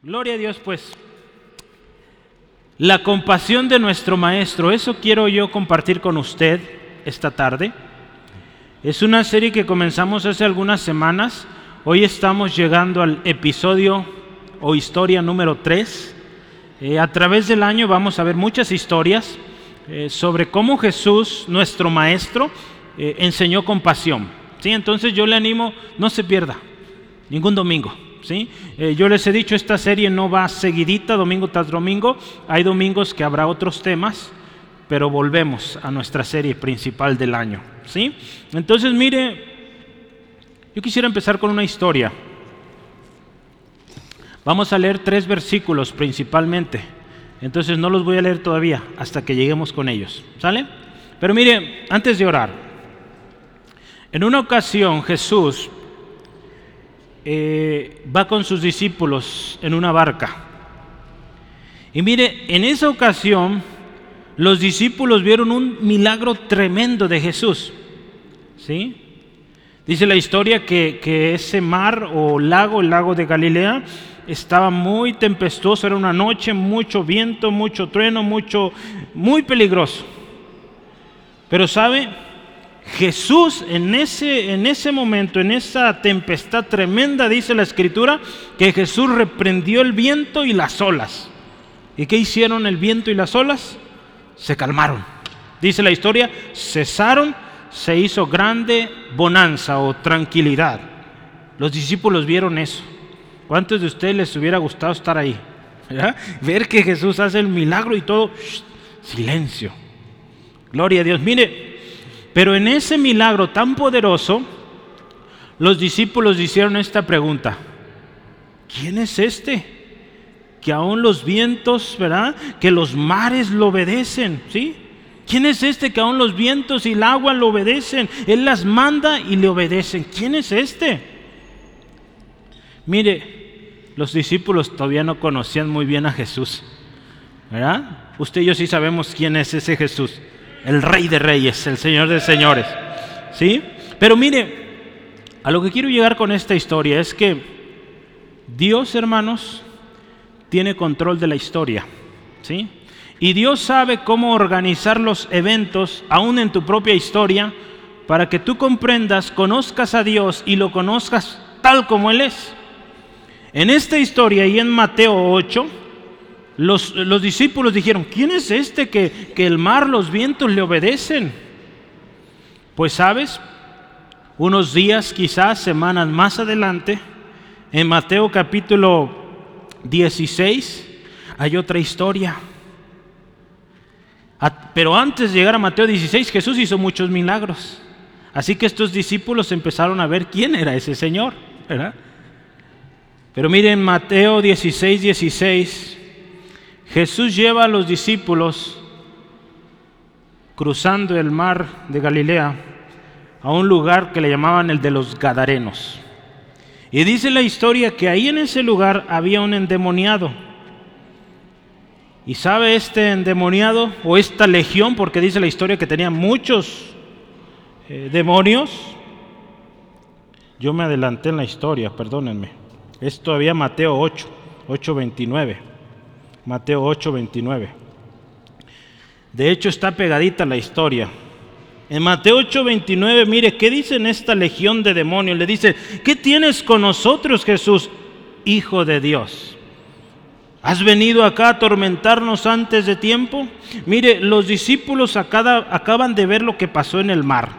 Gloria a Dios, pues. La compasión de nuestro Maestro, eso quiero yo compartir con usted esta tarde. Es una serie que comenzamos hace algunas semanas. Hoy estamos llegando al episodio o historia número 3. Eh, a través del año vamos a ver muchas historias eh, sobre cómo Jesús, nuestro Maestro, eh, enseñó compasión. ¿sí? Entonces yo le animo, no se pierda ningún domingo. Eh, yo les he dicho, esta serie no va seguidita, domingo tras domingo. Hay domingos que habrá otros temas, pero volvemos a nuestra serie principal del año. ¿sí? Entonces, mire, yo quisiera empezar con una historia. Vamos a leer tres versículos principalmente. Entonces no los voy a leer todavía hasta que lleguemos con ellos. ¿Sale? Pero mire, antes de orar, en una ocasión Jesús eh, va con sus discípulos en una barca. Y mire, en esa ocasión los discípulos vieron un milagro tremendo de Jesús. ¿Sí? Dice la historia que, que ese mar o lago, el lago de Galilea, estaba muy tempestuoso, era una noche, mucho viento, mucho trueno, mucho, muy peligroso. Pero sabe, Jesús en ese, en ese momento, en esa tempestad tremenda, dice la escritura, que Jesús reprendió el viento y las olas. ¿Y qué hicieron el viento y las olas? Se calmaron. Dice la historia, cesaron, se hizo grande bonanza o tranquilidad. Los discípulos vieron eso. ¿Cuántos de ustedes les hubiera gustado estar ahí? Ver que Jesús hace el milagro y todo, silencio. Gloria a Dios. Mire, pero en ese milagro tan poderoso, los discípulos hicieron esta pregunta. ¿Quién es este? Que aún los vientos, ¿verdad? Que los mares lo obedecen, ¿sí? ¿Quién es este que aún los vientos y el agua lo obedecen? Él las manda y le obedecen. ¿Quién es este? Mire, los discípulos todavía no conocían muy bien a Jesús. ¿Verdad? Usted y yo sí sabemos quién es ese Jesús el rey de reyes, el señor de señores. ¿Sí? Pero mire, a lo que quiero llegar con esta historia es que Dios, hermanos, tiene control de la historia. ¿Sí? Y Dios sabe cómo organizar los eventos, aún en tu propia historia, para que tú comprendas, conozcas a Dios y lo conozcas tal como Él es. En esta historia y en Mateo 8, los, discípulos dijeron, ¿quién es este que, que el mar, los vientos le obedecen? Pues sabes, unos días, quizás semanas más adelante, en Mateo capítulo 16, hay otra historia. Pero antes de llegar a Mateo 16, Jesús hizo muchos milagros. Así que estos discípulos empezaron a ver quién era ese Señor. Pero miren Mateo 16, 16, Jesús lleva a los discípulos cruzando el mar de Galilea a un lugar que le llamaban el de los Gadarenos. Y dice la historia que ahí en ese lugar había un endemoniado. Y sabe este endemoniado o esta legión, porque dice la historia que tenía muchos eh, demonios. Yo me adelanté en la historia, perdónenme. Es todavía Mateo 8, 8:29. Mateo 8, 29. De hecho, está pegadita la historia. En Mateo 8, 29, mire, ¿qué dice en esta legión de demonios? Le dice, ¿qué tienes con nosotros, Jesús, Hijo de Dios? ¿Has venido acá a atormentarnos antes de tiempo? Mire, los discípulos acaban de ver lo que pasó en el mar.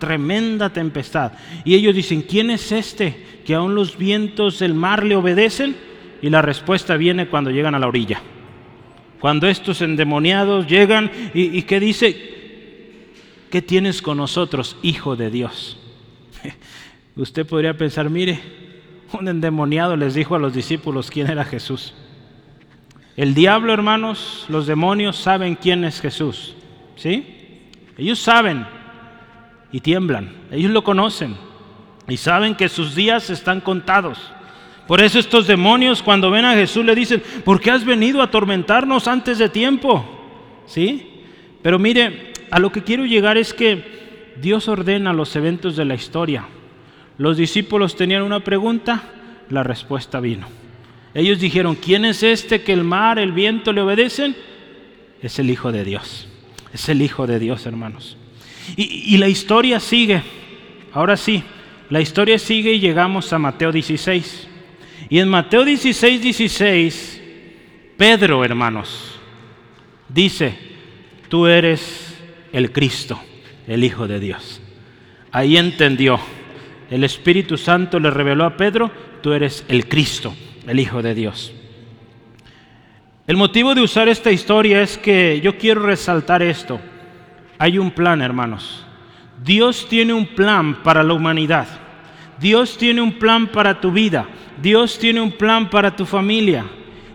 Tremenda tempestad. Y ellos dicen, ¿quién es este que aún los vientos del mar le obedecen? Y la respuesta viene cuando llegan a la orilla. Cuando estos endemoniados llegan y, ¿qué dice? ¿Qué tienes con nosotros, hijo de Dios? Usted podría pensar, mire, un endemoniado les dijo a los discípulos quién era Jesús. El diablo, hermanos, los demonios saben quién es Jesús. ¿Sí? Ellos saben y tiemblan. Ellos lo conocen y saben que sus días están contados. Por eso estos demonios cuando ven a Jesús le dicen, ¿por qué has venido a atormentarnos antes de tiempo? ¿Sí? Pero mire, a lo que quiero llegar es que Dios ordena los eventos de la historia. Los discípulos tenían una pregunta, la respuesta vino. Ellos dijeron, ¿quién es este que el mar, el viento le obedecen? Es el Hijo de Dios. Es el Hijo de Dios, hermanos. Y, y la historia sigue. Ahora sí, la historia sigue y llegamos a Mateo 16. Y en Mateo 16, 16, Pedro, hermanos, dice, tú eres el Cristo, el Hijo de Dios. Ahí entendió. El Espíritu Santo le reveló a Pedro, tú eres el Cristo, el Hijo de Dios. El motivo de usar esta historia es que yo quiero resaltar esto. Hay un plan, hermanos. Dios tiene un plan para la humanidad. Dios tiene un plan para tu vida. Dios tiene un plan para tu familia.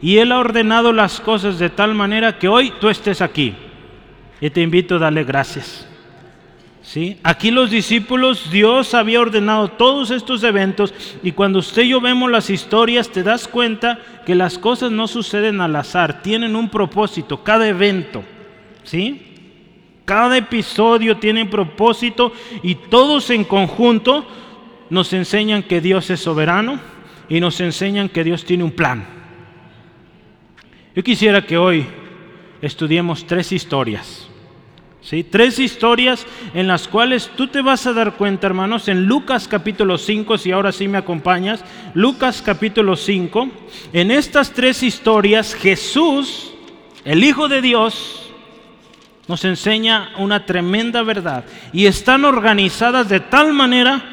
Y Él ha ordenado las cosas de tal manera que hoy tú estés aquí. Y te invito a darle gracias. ¿Sí? Aquí los discípulos, Dios había ordenado todos estos eventos y cuando usted y yo vemos las historias te das cuenta que las cosas no suceden al azar, tienen un propósito, cada evento. ¿Sí? Cada episodio tiene propósito y todos en conjunto nos enseñan que Dios es soberano y nos enseñan que Dios tiene un plan. Yo quisiera que hoy estudiemos tres historias. ¿sí? Tres historias en las cuales tú te vas a dar cuenta, hermanos, en Lucas capítulo 5, si ahora sí me acompañas, Lucas capítulo 5, en estas tres historias Jesús, el Hijo de Dios, nos enseña una tremenda verdad y están organizadas de tal manera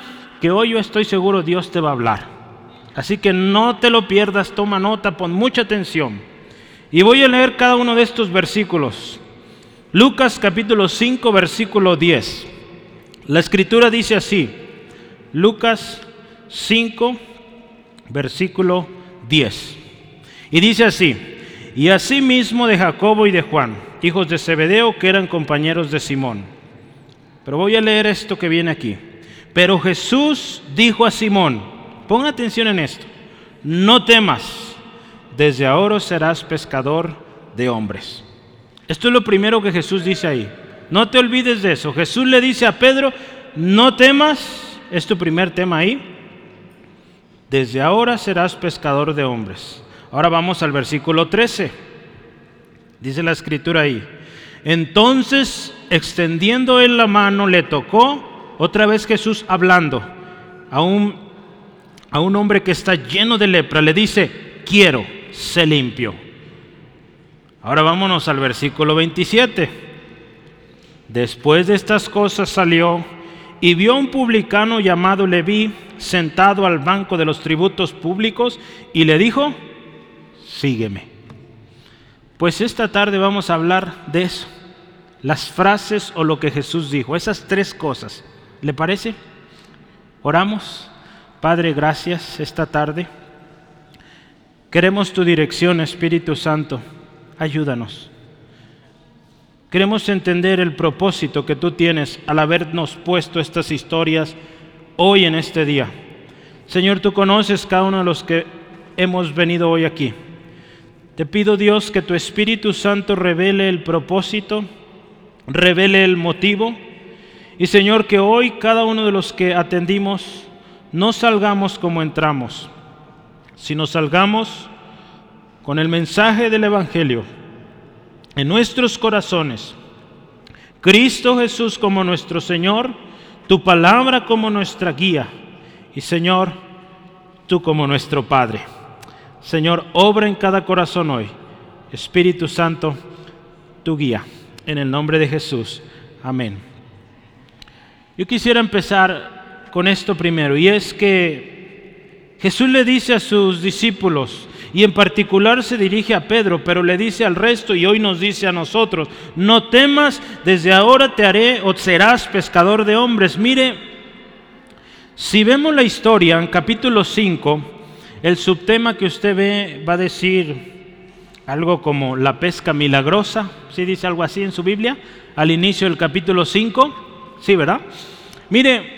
que hoy yo estoy seguro Dios te va a hablar. Así que no te lo pierdas, toma nota, pon mucha atención. Y voy a leer cada uno de estos versículos. Lucas capítulo 5, versículo 10. La escritura dice así, Lucas 5, versículo 10. Y dice así, y así mismo de Jacobo y de Juan, hijos de Zebedeo, que eran compañeros de Simón. Pero voy a leer esto que viene aquí. Pero Jesús dijo a Simón, pon atención en esto, no temas, desde ahora serás pescador de hombres. Esto es lo primero que Jesús dice ahí. No te olvides de eso. Jesús le dice a Pedro, no temas, es tu primer tema ahí. Desde ahora serás pescador de hombres. Ahora vamos al versículo 13. Dice la escritura ahí. Entonces, extendiendo él la mano, le tocó otra vez Jesús hablando a un, a un hombre que está lleno de lepra, le dice, quiero, se limpio. Ahora vámonos al versículo 27. Después de estas cosas salió y vio a un publicano llamado Leví sentado al banco de los tributos públicos y le dijo, sígueme. Pues esta tarde vamos a hablar de eso, las frases o lo que Jesús dijo, esas tres cosas. ¿Le parece? Oramos. Padre, gracias esta tarde. Queremos tu dirección, Espíritu Santo. Ayúdanos. Queremos entender el propósito que tú tienes al habernos puesto estas historias hoy en este día. Señor, tú conoces cada uno de los que hemos venido hoy aquí. Te pido Dios que tu Espíritu Santo revele el propósito, revele el motivo y Señor, que hoy cada uno de los que atendimos no salgamos como entramos, sino salgamos con el mensaje del Evangelio en nuestros corazones. Cristo Jesús como nuestro Señor, tu palabra como nuestra guía y Señor, tú como nuestro Padre. Señor, obra en cada corazón hoy. Espíritu Santo, tu guía. En el nombre de Jesús. Amén. Yo quisiera empezar con esto primero, y es que Jesús le dice a sus discípulos, y en particular se dirige a Pedro, pero le dice al resto y hoy nos dice a nosotros, no temas, desde ahora te haré o serás pescador de hombres. Mire, si vemos la historia en capítulo 5, el subtema que usted ve va a decir algo como la pesca milagrosa, si dice algo así en su Biblia, al inicio del capítulo 5. Sí, ¿verdad? Mire,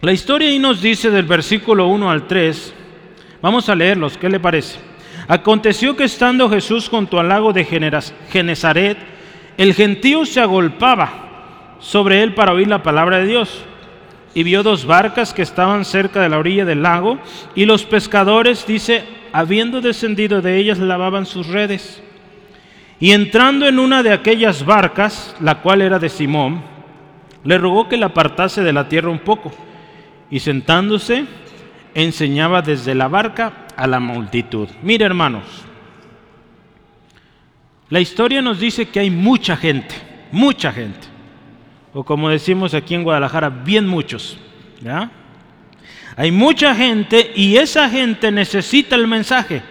la historia ahí nos dice del versículo 1 al 3, vamos a leerlos, ¿qué le parece? Aconteció que estando Jesús junto al lago de Genezaret, el gentío se agolpaba sobre él para oír la palabra de Dios. Y vio dos barcas que estaban cerca de la orilla del lago, y los pescadores, dice, habiendo descendido de ellas, lavaban sus redes. Y entrando en una de aquellas barcas, la cual era de Simón, le rogó que la apartase de la tierra un poco. Y sentándose, enseñaba desde la barca a la multitud. Mire hermanos, la historia nos dice que hay mucha gente, mucha gente. O como decimos aquí en Guadalajara, bien muchos. Hay mucha gente y esa gente necesita el mensaje.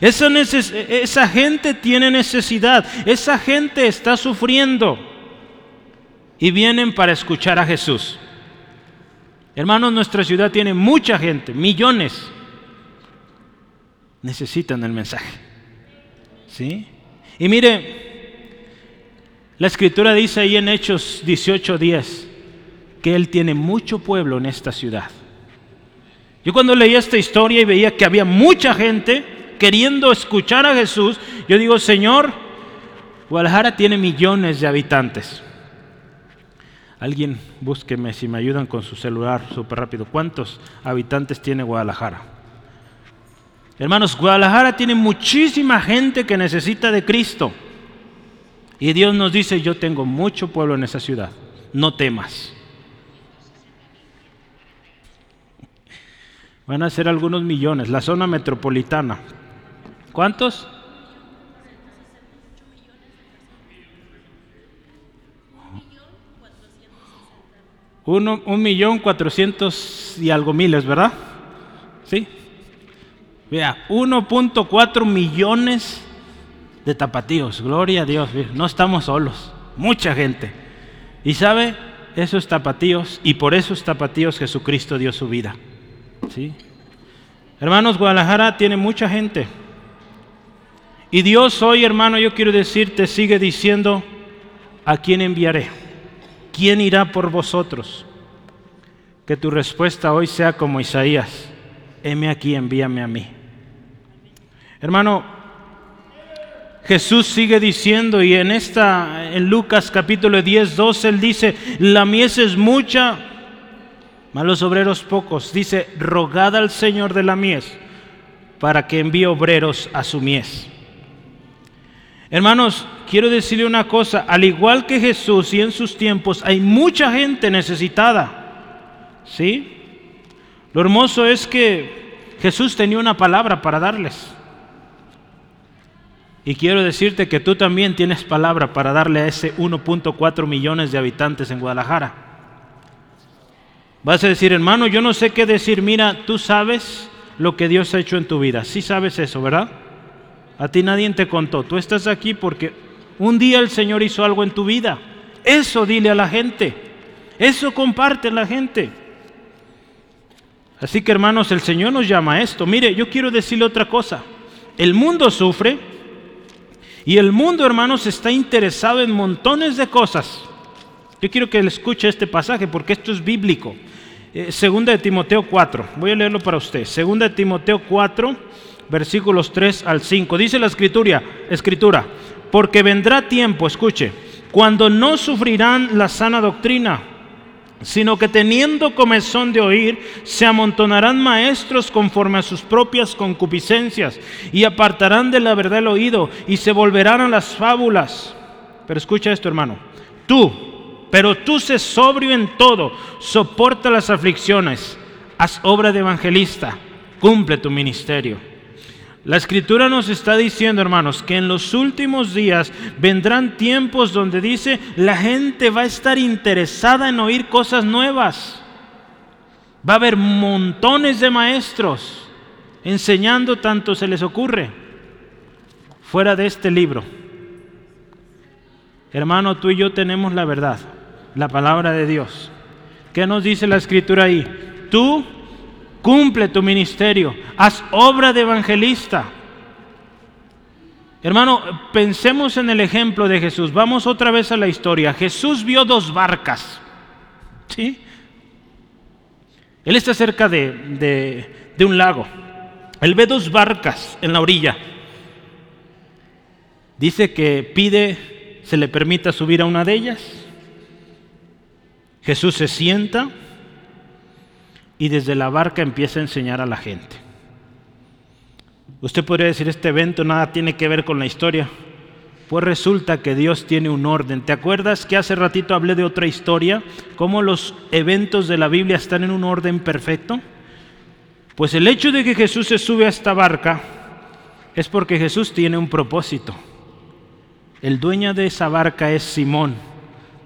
Esa gente tiene necesidad. Esa gente está sufriendo. Y vienen para escuchar a Jesús. Hermanos, nuestra ciudad tiene mucha gente, millones. Necesitan el mensaje. ¿Sí? Y mire, la escritura dice ahí en Hechos 18:10 que Él tiene mucho pueblo en esta ciudad. Yo cuando leía esta historia y veía que había mucha gente queriendo escuchar a Jesús, yo digo, Señor, Guadalajara tiene millones de habitantes. Alguien búsqueme si me ayudan con su celular súper rápido. ¿Cuántos habitantes tiene Guadalajara? Hermanos, Guadalajara tiene muchísima gente que necesita de Cristo. Y Dios nos dice, yo tengo mucho pueblo en esa ciudad. No temas. Van a ser algunos millones. La zona metropolitana. ¿Cuántos? Uno, un millón cuatrocientos y algo miles, ¿verdad? Sí. Vea, 1.4 millones de tapatíos. Gloria a Dios. No estamos solos. Mucha gente. Y sabe, esos tapatíos, y por esos tapatíos Jesucristo dio su vida. ¿Sí? Hermanos, Guadalajara tiene mucha gente. Y Dios hoy, hermano, yo quiero decirte, sigue diciendo, ¿a quién enviaré? ¿Quién irá por vosotros? Que tu respuesta hoy sea como Isaías, heme aquí, envíame a mí. Hermano, Jesús sigue diciendo, y en esta, en Lucas capítulo 10, 12, él dice, la mies es mucha, malos obreros pocos. Dice, rogad al Señor de la mies para que envíe obreros a su mies. Hermanos, quiero decirle una cosa, al igual que Jesús y en sus tiempos hay mucha gente necesitada. ¿Sí? Lo hermoso es que Jesús tenía una palabra para darles. Y quiero decirte que tú también tienes palabra para darle a ese 1.4 millones de habitantes en Guadalajara. Vas a decir, hermano, yo no sé qué decir. Mira, tú sabes lo que Dios ha hecho en tu vida. Sí sabes eso, ¿verdad? A ti nadie te contó. Tú estás aquí porque un día el Señor hizo algo en tu vida. Eso dile a la gente. Eso comparte la gente. Así que hermanos, el Señor nos llama a esto. Mire, yo quiero decirle otra cosa. El mundo sufre y el mundo, hermanos, está interesado en montones de cosas. Yo quiero que él escuche este pasaje porque esto es bíblico. Eh, segunda de Timoteo 4, voy a leerlo para usted. Segunda de Timoteo 4, versículos 3 al 5. Dice la escritura, escritura, porque vendrá tiempo, escuche, cuando no sufrirán la sana doctrina, sino que teniendo comezón de oír, se amontonarán maestros conforme a sus propias concupiscencias, y apartarán de la verdad el oído, y se volverán a las fábulas. Pero escucha esto, hermano. Tú, pero tú sé sobrio en todo, soporta las aflicciones, haz obra de evangelista, cumple tu ministerio. La escritura nos está diciendo, hermanos, que en los últimos días vendrán tiempos donde dice, la gente va a estar interesada en oír cosas nuevas. Va a haber montones de maestros enseñando tanto se les ocurre fuera de este libro. Hermano, tú y yo tenemos la verdad la palabra de Dios. ¿Qué nos dice la escritura ahí? Tú cumple tu ministerio, haz obra de evangelista. Hermano, pensemos en el ejemplo de Jesús. Vamos otra vez a la historia. Jesús vio dos barcas. ¿Sí? Él está cerca de, de, de un lago. Él ve dos barcas en la orilla. Dice que pide, se le permita subir a una de ellas Jesús se sienta y desde la barca empieza a enseñar a la gente. Usted podría decir, este evento nada tiene que ver con la historia. Pues resulta que Dios tiene un orden. ¿Te acuerdas que hace ratito hablé de otra historia? ¿Cómo los eventos de la Biblia están en un orden perfecto? Pues el hecho de que Jesús se sube a esta barca es porque Jesús tiene un propósito. El dueño de esa barca es Simón,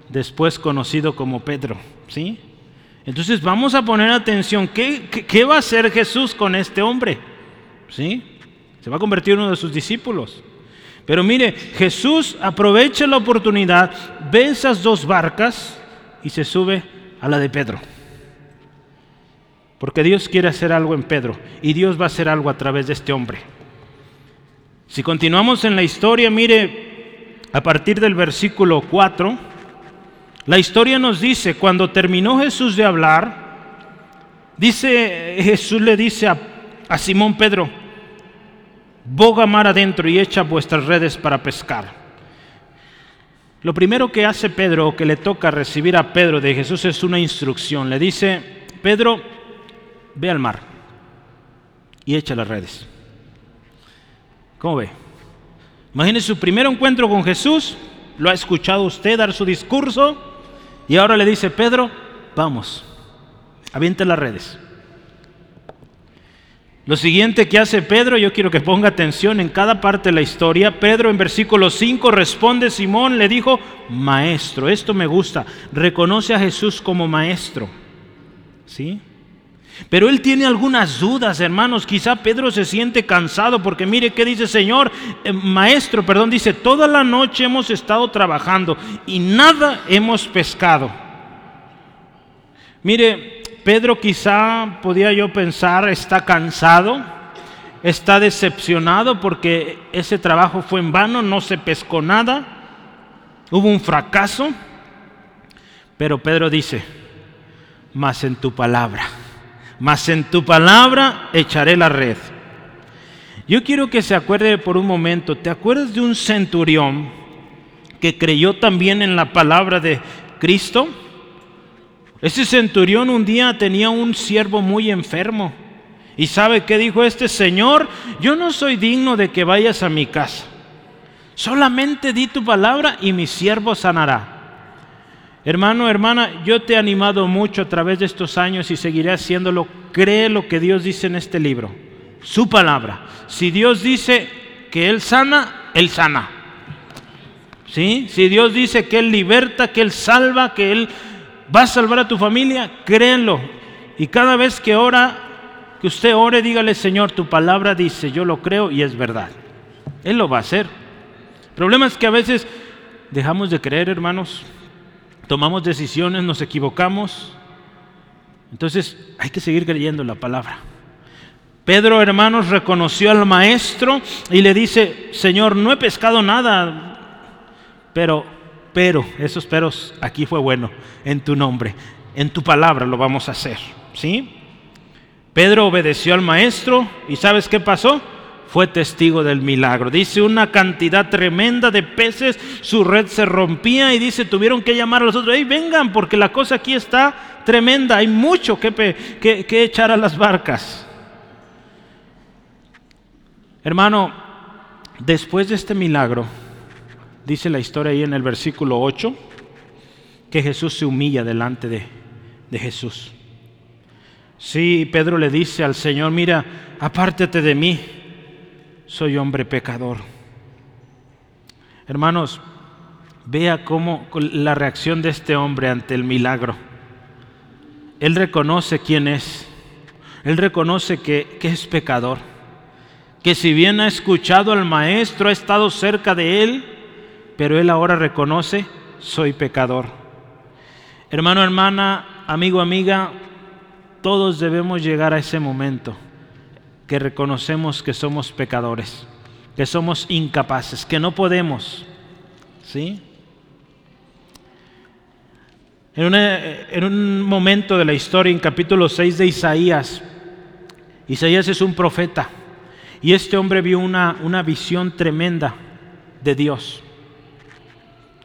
después conocido como Pedro. ¿sí? Entonces vamos a poner atención. ¿Qué, qué, va a hacer Jesús con este hombre? ¿Sí? Se va a convertir en uno de sus discípulos. Pero mire, Jesús aprovecha la oportunidad, ve esas dos barcas y se sube a la de Pedro. Porque Dios quiere hacer algo en Pedro y Dios va a hacer algo a través de este hombre. Si continuamos en la historia, mire, a partir del versículo 4, la historia nos dice, cuando terminó Jesús de hablar, dice, Jesús le dice a, a Simón Pedro, boga mar adentro y echa vuestras redes para pescar. Lo primero que hace Pedro o que le toca recibir a Pedro de Jesús es una instrucción. Le dice, Pedro, ve al mar y echa las redes. ¿Cómo ve? Imagínese su primer encuentro con Jesús, lo ha escuchado usted dar su discurso y ahora le dice, Pedro, vamos, aviente las redes. Lo siguiente que hace Pedro, yo quiero que ponga atención en cada parte de la historia. Pedro en versículo 5 responde, Simón le dijo, maestro, esto me gusta, reconoce a Jesús como maestro. ¿Sí? Pero él tiene algunas dudas, hermanos. Quizá Pedro se siente cansado porque mire qué dice Señor, eh, maestro, perdón, dice, toda la noche hemos estado trabajando y nada hemos pescado. Mire, Pedro quizá, podía yo pensar, está cansado, está decepcionado porque ese trabajo fue en vano, no se pescó nada, hubo un fracaso. Pero Pedro dice, más en tu palabra, más en tu palabra echaré la red. Yo quiero que se acuerde por un momento, ¿te acuerdas de un centurión que creyó también en la palabra de Cristo? Ese centurión un día tenía un siervo muy enfermo. ¿Y sabe qué dijo este Señor? Yo no soy digno de que vayas a mi casa. Solamente di tu palabra y mi siervo sanará. Hermano, hermana, yo te he animado mucho a través de estos años y seguiré haciéndolo. Cree lo que Dios dice en este libro. Su palabra. Si Dios dice que Él sana, Él sana. ¿Sí? Si Dios dice que Él liberta, que Él salva, que Él ¿Vas a salvar a tu familia? Créenlo. Y cada vez que ora, que usted ore, dígale, Señor, tu palabra dice, yo lo creo y es verdad. Él lo va a hacer. El problema es que a veces dejamos de creer, hermanos. Tomamos decisiones, nos equivocamos. Entonces hay que seguir creyendo la palabra. Pedro, hermanos, reconoció al maestro y le dice, Señor, no he pescado nada, pero pero, esos peros aquí fue bueno, en tu nombre, en tu palabra lo vamos a hacer, ¿sí? Pedro obedeció al maestro y ¿sabes qué pasó? Fue testigo del milagro. Dice una cantidad tremenda de peces, su red se rompía y dice, tuvieron que llamar a los otros, hey, vengan, porque la cosa aquí está tremenda, hay mucho que, que, echar a las barcas. Hermano, después de este milagro, dice la historia ahí en el versículo 8, que Jesús se humilla delante de, de Jesús. Sí, Pedro le dice al Señor, mira, apártate de mí, soy hombre pecador. Hermanos, vea cómo la reacción de este hombre ante el milagro. Él reconoce quién es. Él reconoce que, que es pecador. Que si bien ha escuchado al maestro, ha estado cerca de él, pero él ahora reconoce, soy pecador. Hermano, hermana, amigo, amiga, todos debemos llegar a ese momento que reconocemos que somos pecadores, que somos incapaces, que no podemos. ¿Sí? En, en, un momento de la historia, en capítulo 6 de Isaías, Isaías es un profeta y este hombre vio una, una visión tremenda de Dios.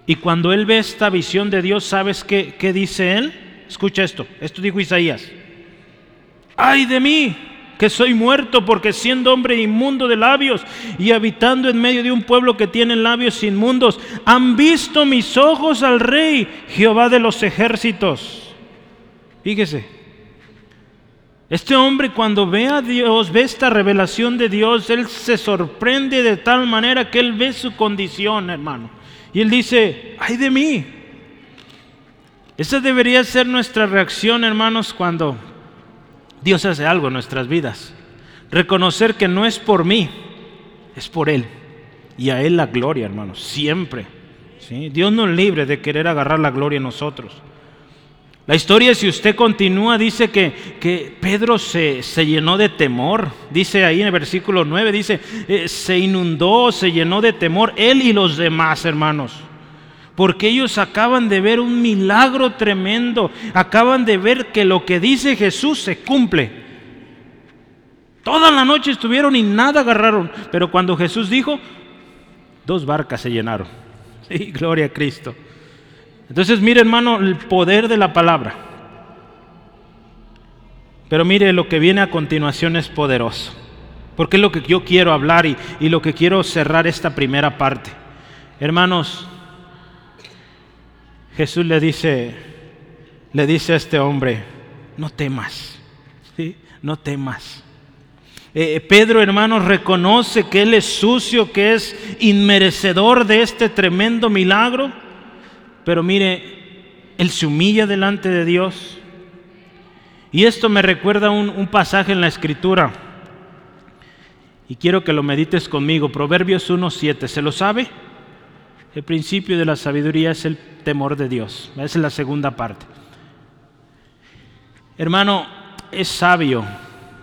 Y cuando él ve esta visión de Dios, ¿sabes qué, qué dice él? Escucha esto, esto dijo Isaías. Ay de mí, que soy muerto porque siendo hombre inmundo de labios y habitando en medio de un pueblo que tiene labios inmundos, han visto mis ojos al rey, Jehová de los ejércitos. Fíjese, este hombre cuando ve a Dios, ve esta revelación de Dios, él se sorprende de tal manera que él ve su condición, hermano. Y él dice, ay de mí. Esa debería ser nuestra reacción, hermanos, cuando Dios hace algo en nuestras vidas. Reconocer que no es por mí, es por Él. Y a Él la gloria, hermanos, siempre. ¿sí? Dios nos libre de querer agarrar la gloria en nosotros. La historia, si usted continúa, dice que, que Pedro se, se, llenó de temor. Dice ahí en el versículo 9, dice, eh, se inundó, se llenó de temor, él y los demás hermanos. Porque ellos acaban de ver un milagro tremendo, acaban de ver que lo que dice Jesús se cumple. Toda la noche estuvieron y nada agarraron, pero cuando Jesús dijo, dos barcas se llenaron. Sí, gloria a Cristo. Entonces mire hermano el poder de la palabra. Pero mire lo que viene a continuación es poderoso. Porque es lo que yo quiero hablar y, y lo que quiero cerrar esta primera parte. Hermanos, Jesús le dice, le dice a este hombre, no temas, ¿sí? no temas. Eh, Pedro, hermanos, reconoce que él es sucio, que es inmerecedor de este tremendo milagro. Pero mire, él se humilla delante de Dios. Y esto me recuerda un, un pasaje en la escritura. Y quiero que lo medites conmigo. Proverbios 1.7. ¿Se lo sabe? El principio de la sabiduría es el temor de Dios. Esa es la segunda parte. Hermano, es sabio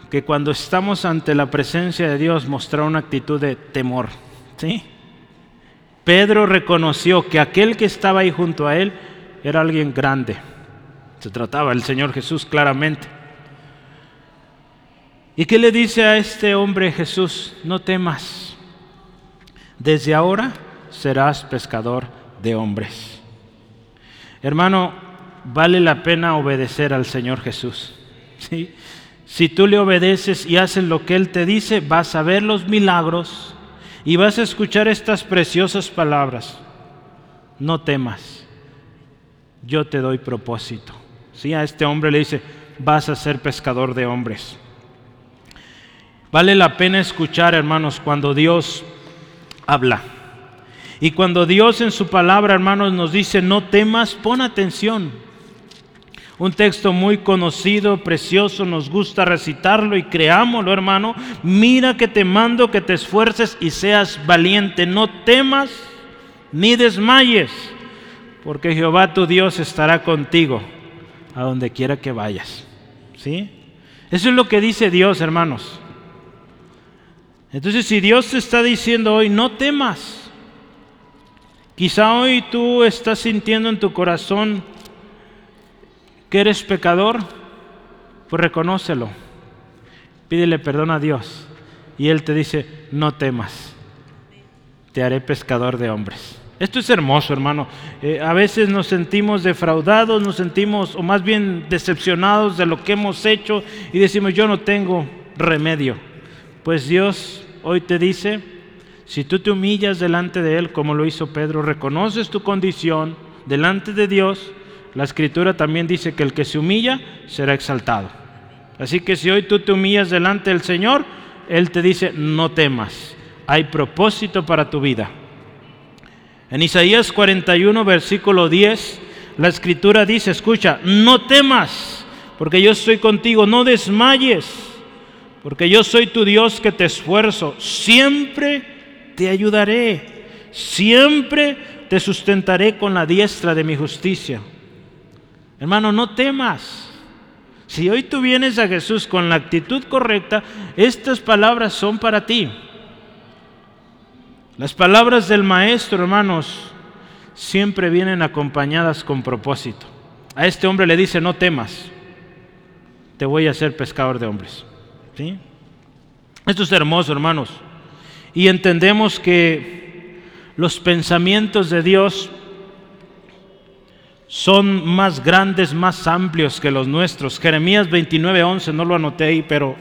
que cuando estamos ante la presencia de Dios mostrar una actitud de temor. ¿Sí? Pedro reconoció que aquel que estaba ahí junto a él era alguien grande. Se trataba del Señor Jesús claramente. ¿Y qué le dice a este hombre Jesús? No temas. Desde ahora serás pescador de hombres. Hermano, vale la pena obedecer al Señor Jesús. Si tú le obedeces y haces lo que Él te dice, vas a ver los milagros y vas a escuchar estas preciosas palabras. No temas, yo te doy propósito. ¿Sí? A este hombre le dice, vas a ser pescador de hombres. Vale la pena escuchar, hermanos, cuando Dios habla. Y cuando Dios en su palabra, hermanos, nos dice, no temas, pon atención. Un texto muy conocido, precioso, nos gusta recitarlo y creámoslo, hermano. Mira que te mando que te esfuerces y seas valiente. No temas ni desmayes, porque Jehová tu Dios estará contigo a donde quiera que vayas. ¿Sí? Eso es lo que dice Dios, hermanos. Entonces, si Dios te está diciendo hoy, no temas. Quizá hoy tú estás sintiendo en tu corazón que eres pecador, pues reconócelo. Pídele perdón a Dios. Y Él te dice, no temas, te haré pescador de hombres. Esto es hermoso, hermano. Eh, a veces nos sentimos defraudados, nos sentimos, o más bien decepcionados de lo que hemos hecho y decimos, yo no tengo remedio. Pues Dios hoy te dice, si tú te humillas delante de Él, como lo hizo Pedro, reconoces tu condición delante de Dios, la escritura también dice que el que se humilla será exaltado. Así que si hoy tú te humillas delante del Señor, Él te dice, no temas, hay propósito para tu vida. En Isaías 41, versículo 10, la escritura dice, escucha, no temas, porque yo estoy contigo, no desmayes, porque yo soy tu Dios que te esfuerzo, siempre te ayudaré, siempre te sustentaré con la diestra de mi justicia. Hermano, no temas. Si hoy tú vienes a Jesús con la actitud correcta, estas palabras son para ti. Las palabras del Maestro, hermanos, siempre vienen acompañadas con propósito. A este hombre le dice, no temas, te voy a hacer pescador de hombres. ¿Sí? Esto es hermoso, hermanos. Y entendemos que los pensamientos de Dios son más grandes, más amplios que los nuestros. Jeremías 29:11, no lo anoté ahí, pero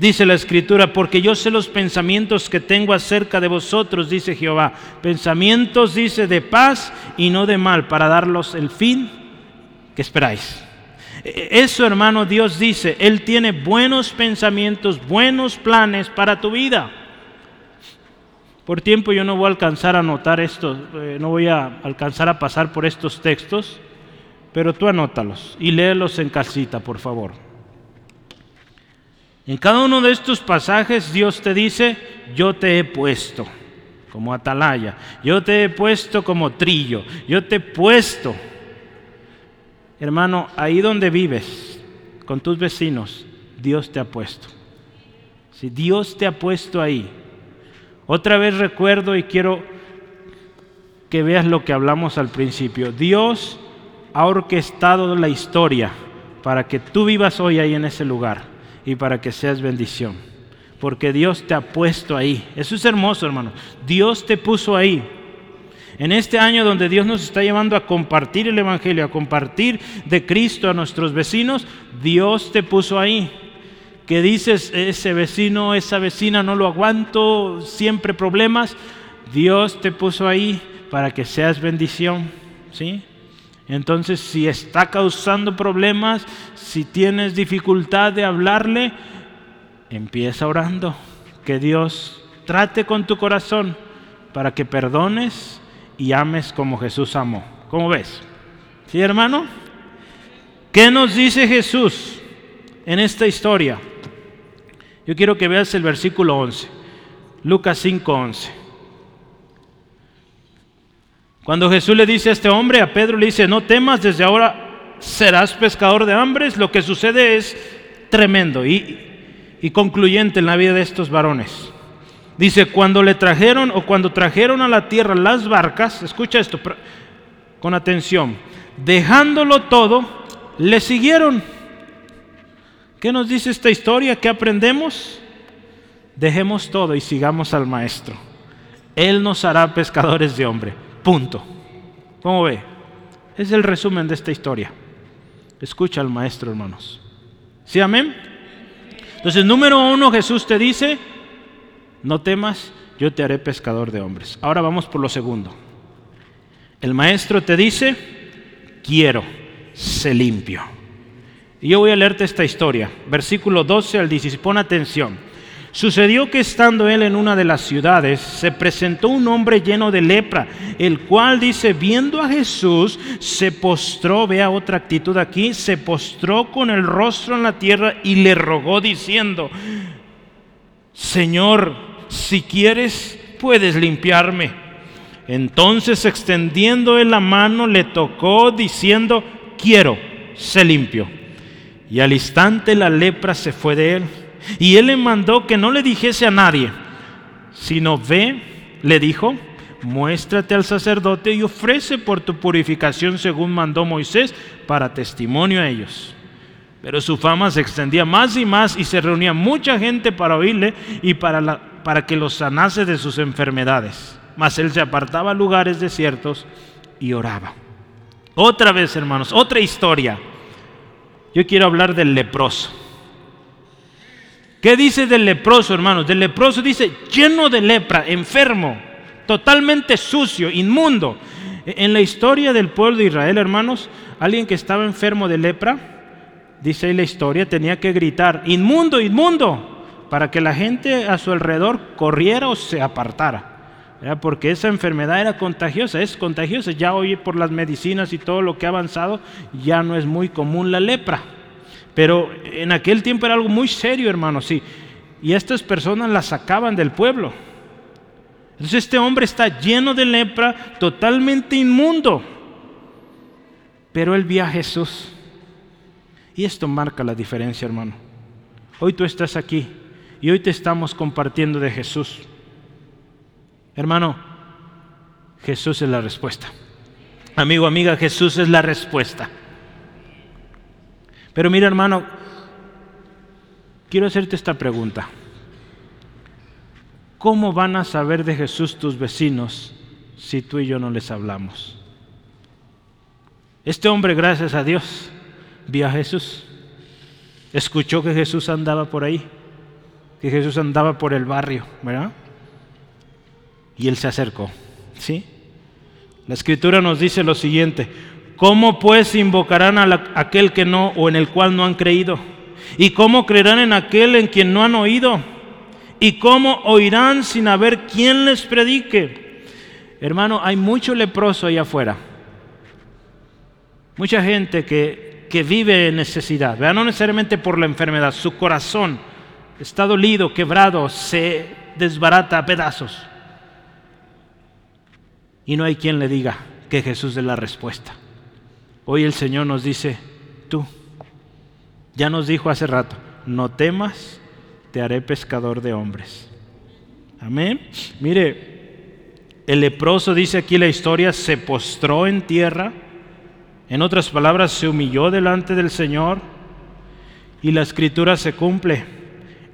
Dice la escritura, porque yo sé los pensamientos que tengo acerca de vosotros, dice Jehová. Pensamientos, dice, de paz y no de mal, para darlos el fin que esperáis. E, eso, hermano, Dios dice, Él tiene buenos pensamientos, buenos planes para tu vida. Por tiempo yo no voy a alcanzar a anotar esto, eh, no voy a alcanzar a pasar por estos textos, pero tú anótalos y léelos en casita, por favor. En cada uno de estos pasajes Dios te dice, yo te he puesto como atalaya, yo te he puesto como trillo, yo te he puesto. Hermano, ahí donde vives, con tus vecinos, Dios te ha puesto. Si Dios te ha puesto ahí. Otra vez recuerdo y quiero que veas lo que hablamos al principio. Dios ha orquestado la historia para que tú vivas hoy ahí en ese lugar y para que seas bendición. Porque Dios te ha puesto ahí. Eso es hermoso, hermano. Dios te puso ahí. En este año donde Dios nos está llevando a compartir el Evangelio, a compartir de Cristo a nuestros vecinos, Dios te puso ahí. Que dices, ese vecino, esa vecina, no lo aguanto, siempre problemas. Dios te puso ahí para que seas bendición. ¿Sí? Entonces, si está causando problemas, si tienes dificultad de hablarle, empieza orando. Que Dios trate con tu corazón para que perdones y ames como Jesús amó. ¿Cómo ves? ¿Sí, hermano? ¿Qué nos dice Jesús en esta historia? Yo quiero que veas el versículo 11, Lucas 5:11. Cuando Jesús le dice a este hombre, a Pedro le dice, no temas, desde ahora serás pescador de hombres, lo que sucede es tremendo y, y concluyente en la vida de estos varones. Dice, cuando le trajeron o cuando trajeron a la tierra las barcas, escucha esto con atención, dejándolo todo, le siguieron. ¿Qué nos dice esta historia? ¿Qué aprendemos? Dejemos todo y sigamos al Maestro. Él nos hará pescadores de hombre. Punto. ¿Cómo ve? Es el resumen de esta historia. Escucha al maestro, hermanos. ¿Sí, amén? Entonces, número uno, Jesús te dice, no temas, yo te haré pescador de hombres. Ahora vamos por lo segundo. El maestro te dice, quiero, sé limpio. Y yo voy a leerte esta historia, versículo 12 al 16, pon atención. Sucedió que estando él en una de las ciudades, se presentó un hombre lleno de lepra, el cual dice, viendo a Jesús, se postró, vea otra actitud aquí, se postró con el rostro en la tierra y le rogó diciendo, Señor, si quieres, puedes limpiarme. Entonces extendiendo él la mano, le tocó diciendo, quiero, sé limpio. Y al instante la lepra se fue de él y él le mandó que no le dijese a nadie, sino ve, le dijo, muéstrate al sacerdote y ofrece por tu purificación según mandó Moisés para testimonio a ellos. Pero su fama se extendía más y más y se reunía mucha gente para oírle y para, para que los sanase de sus enfermedades. Mas él se apartaba a lugares desiertos y oraba. Otra vez, hermanos, otra historia. Yo quiero hablar del leproso. ¿Qué dice del leproso, hermanos? Del leproso dice lleno de lepra, enfermo, totalmente sucio, inmundo. E, en la historia del pueblo de Israel, hermanos, alguien que estaba enfermo de lepra, dice ahí la historia, tenía que gritar, inmundo, inmundo, para que la gente a su alrededor corriera o se apartara. Porque esa enfermedad era contagiosa, es contagiosa. Ya hoy por las medicinas y todo lo que ha avanzado, ya no es muy común la lepra. Pero en aquel tiempo era algo muy serio, hermano, sí. Y estas personas las sacaban del pueblo. Entonces este hombre está lleno de lepra, totalmente inmundo. Pero él vio a Jesús. Y esto marca la diferencia, hermano. Hoy tú estás aquí y hoy te estamos compartiendo de Jesús. Hermano, Jesús es la respuesta. Amigo, amiga, Jesús es la respuesta. Pero mira hermano, quiero hacerte esta pregunta. ¿Cómo van a saber de Jesús tus vecinos si tú y yo no les hablamos? Este hombre, gracias a Dios, vio a Jesús, escuchó que Jesús andaba por ahí, que Jesús andaba por el barrio, ¿verdad? Y él se acercó, ¿sí? La escritura nos dice lo siguiente, ¿cómo pues invocarán a aquel que no o en el cual no han creído? ¿Y cómo creerán en aquel en quien no han oído? ¿Y cómo oirán sin haber quien les predique? Hermano, hay mucho leproso allá afuera. Mucha gente que, que vive en necesidad, ¿verdad? no necesariamente por la enfermedad, su corazón está dolido, quebrado, se desbarata a pedazos. Y no hay quien le diga que Jesús es la respuesta. Hoy el Señor nos dice, tú, ya nos dijo hace rato, no temas, te haré pescador de hombres. Amén. Mire, el leproso dice aquí la historia, se postró en tierra, en otras palabras, se humilló delante del Señor y la escritura se cumple,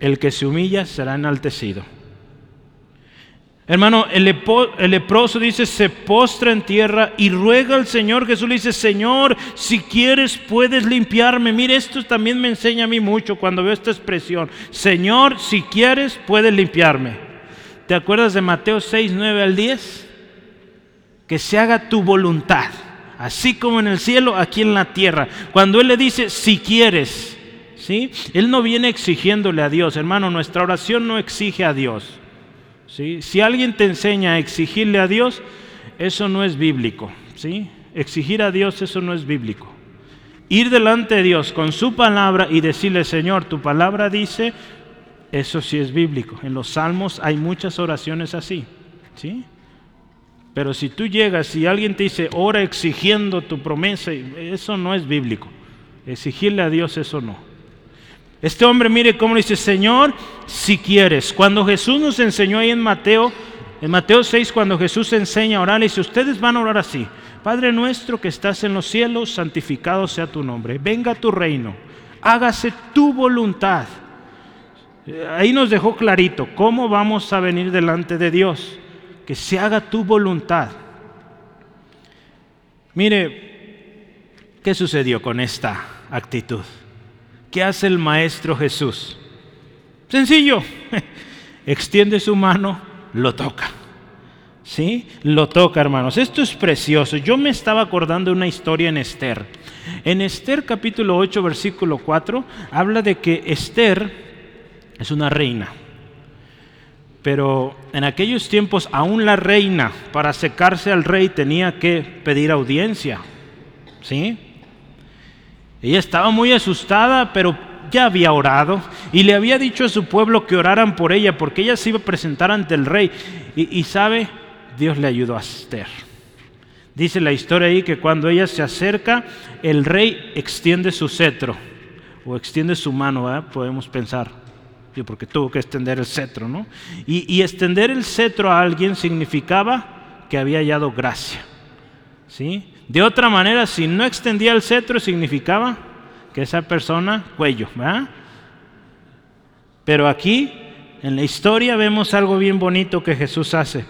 el que se humilla será enaltecido. Hermano, el, leproso dice, se postra en tierra y ruega al Señor. Jesús le dice, Señor, si quieres puedes limpiarme. Mire, esto también me enseña a mí mucho cuando veo esta expresión. Señor, si quieres puedes limpiarme. ¿Te acuerdas de Mateo 6, 9 al 10? Que se haga tu voluntad, así como en el cielo, aquí en la tierra. Cuando Él le dice, si quieres, ¿sí? Él no viene exigiéndole a Dios. Hermano, nuestra oración no exige a Dios. Si alguien te enseña a exigirle a Dios, eso no es bíblico. ¿sí? Exigir a Dios, eso no es bíblico. Ir delante de Dios con su palabra y decirle, Señor, tu palabra dice, eso sí es bíblico. En los salmos hay muchas oraciones así. ¿sí? Pero si tú llegas y alguien te dice, ora exigiendo tu promesa, eso no es bíblico. Exigirle a Dios, eso no. Este hombre mire cómo dice, Señor, si quieres. Cuando Jesús nos enseñó ahí en Mateo, en Mateo 6, cuando Jesús enseña a orar, dice, ustedes van a orar así. Padre nuestro que estás en los cielos, santificado sea tu nombre. Venga tu reino. Hágase tu voluntad. Ahí nos dejó clarito cómo vamos a venir delante de Dios. Que se haga tu voluntad. Mire, ¿qué sucedió con esta actitud? ¿Qué hace el Maestro Jesús? Sencillo, extiende su mano, lo toca. ¿Sí? Lo toca, hermanos. Esto es precioso. Yo me estaba acordando de una historia en Esther. En Esther capítulo 8, versículo 4, habla de que Esther es una reina. Pero en aquellos tiempos aún la reina para secarse al rey tenía que pedir audiencia. ¿Sí? Ella estaba muy asustada, pero ya había orado y le había dicho a su pueblo que oraran por ella porque ella se iba a presentar ante el rey. Y, sabe, Dios le ayudó a Esther. Dice la historia ahí que cuando ella se acerca, el rey extiende su cetro o extiende su mano, podemos pensar, porque tuvo que extender el cetro, ¿no? Y, y extender el cetro a alguien significaba que había hallado gracia, ¿sí? De otra manera, si no extendía el cetro, significaba que esa persona, cuello, ¿verdad? Pero aquí, en la historia, vemos algo bien bonito que Jesús hace.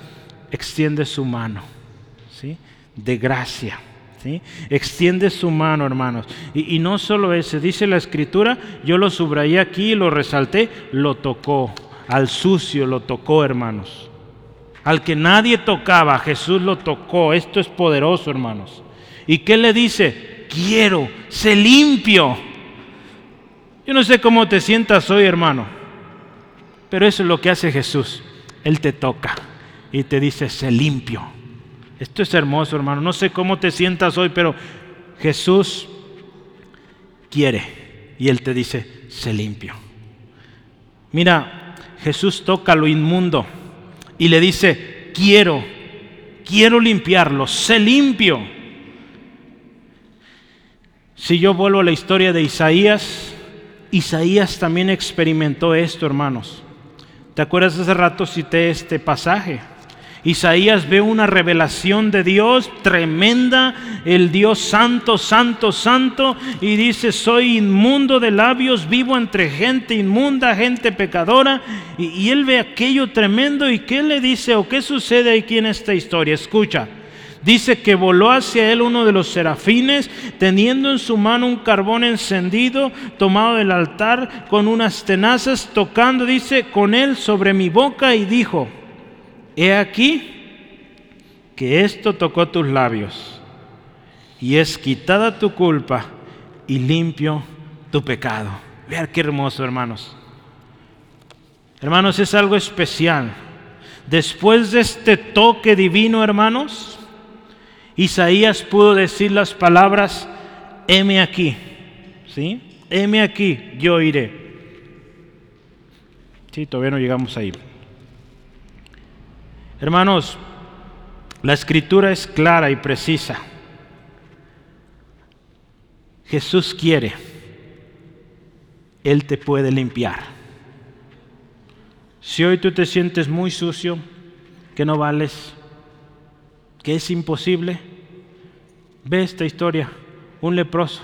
Extiende su mano, ¿sí? De gracia. ¿Sí? Extiende su mano, hermanos. Y, y, no solo ese, dice la escritura, yo lo subrayé aquí, lo resalté, lo tocó. Al sucio lo tocó, hermanos. Al que nadie tocaba, Jesús lo tocó. Esto es poderoso, hermanos. ¿Y qué le dice? Quiero, se limpio. Yo no sé cómo te sientas hoy, hermano, pero eso es lo que hace Jesús. Él te toca y te dice, se limpio. Esto es hermoso, hermano. No sé cómo te sientas hoy, pero Jesús quiere y Él te dice, se limpio. Mira, Jesús toca lo inmundo y le dice, quiero, quiero limpiarlo, sé limpio. Si yo vuelvo a la historia de Isaías, Isaías también experimentó esto, hermanos. ¿Te acuerdas hace rato cité este pasaje? Isaías ve una revelación de Dios tremenda, el Dios santo, santo, santo, y dice, soy inmundo de labios, vivo entre gente inmunda, gente pecadora, y, él ve aquello tremendo, y ¿qué le dice o qué sucede aquí en esta historia? Escucha, Dice que voló hacia él uno de los serafines, teniendo en su mano un carbón encendido, tomado del altar, con unas tenazas, tocando, dice, con él sobre mi boca y dijo, he aquí que esto tocó tus labios y es quitada tu culpa y limpio tu pecado. Vean qué hermoso, hermanos. Hermanos, es algo especial. Después de este toque divino, hermanos, Isaías pudo decir las palabras, heme aquí, ¿sí? Heme aquí, yo iré. Sí, todavía no llegamos ahí. Hermanos, la escritura es clara y precisa. Jesús quiere, Él te puede limpiar. Si hoy tú te sientes muy sucio, que no vales, que es imposible, ve esta historia, un leproso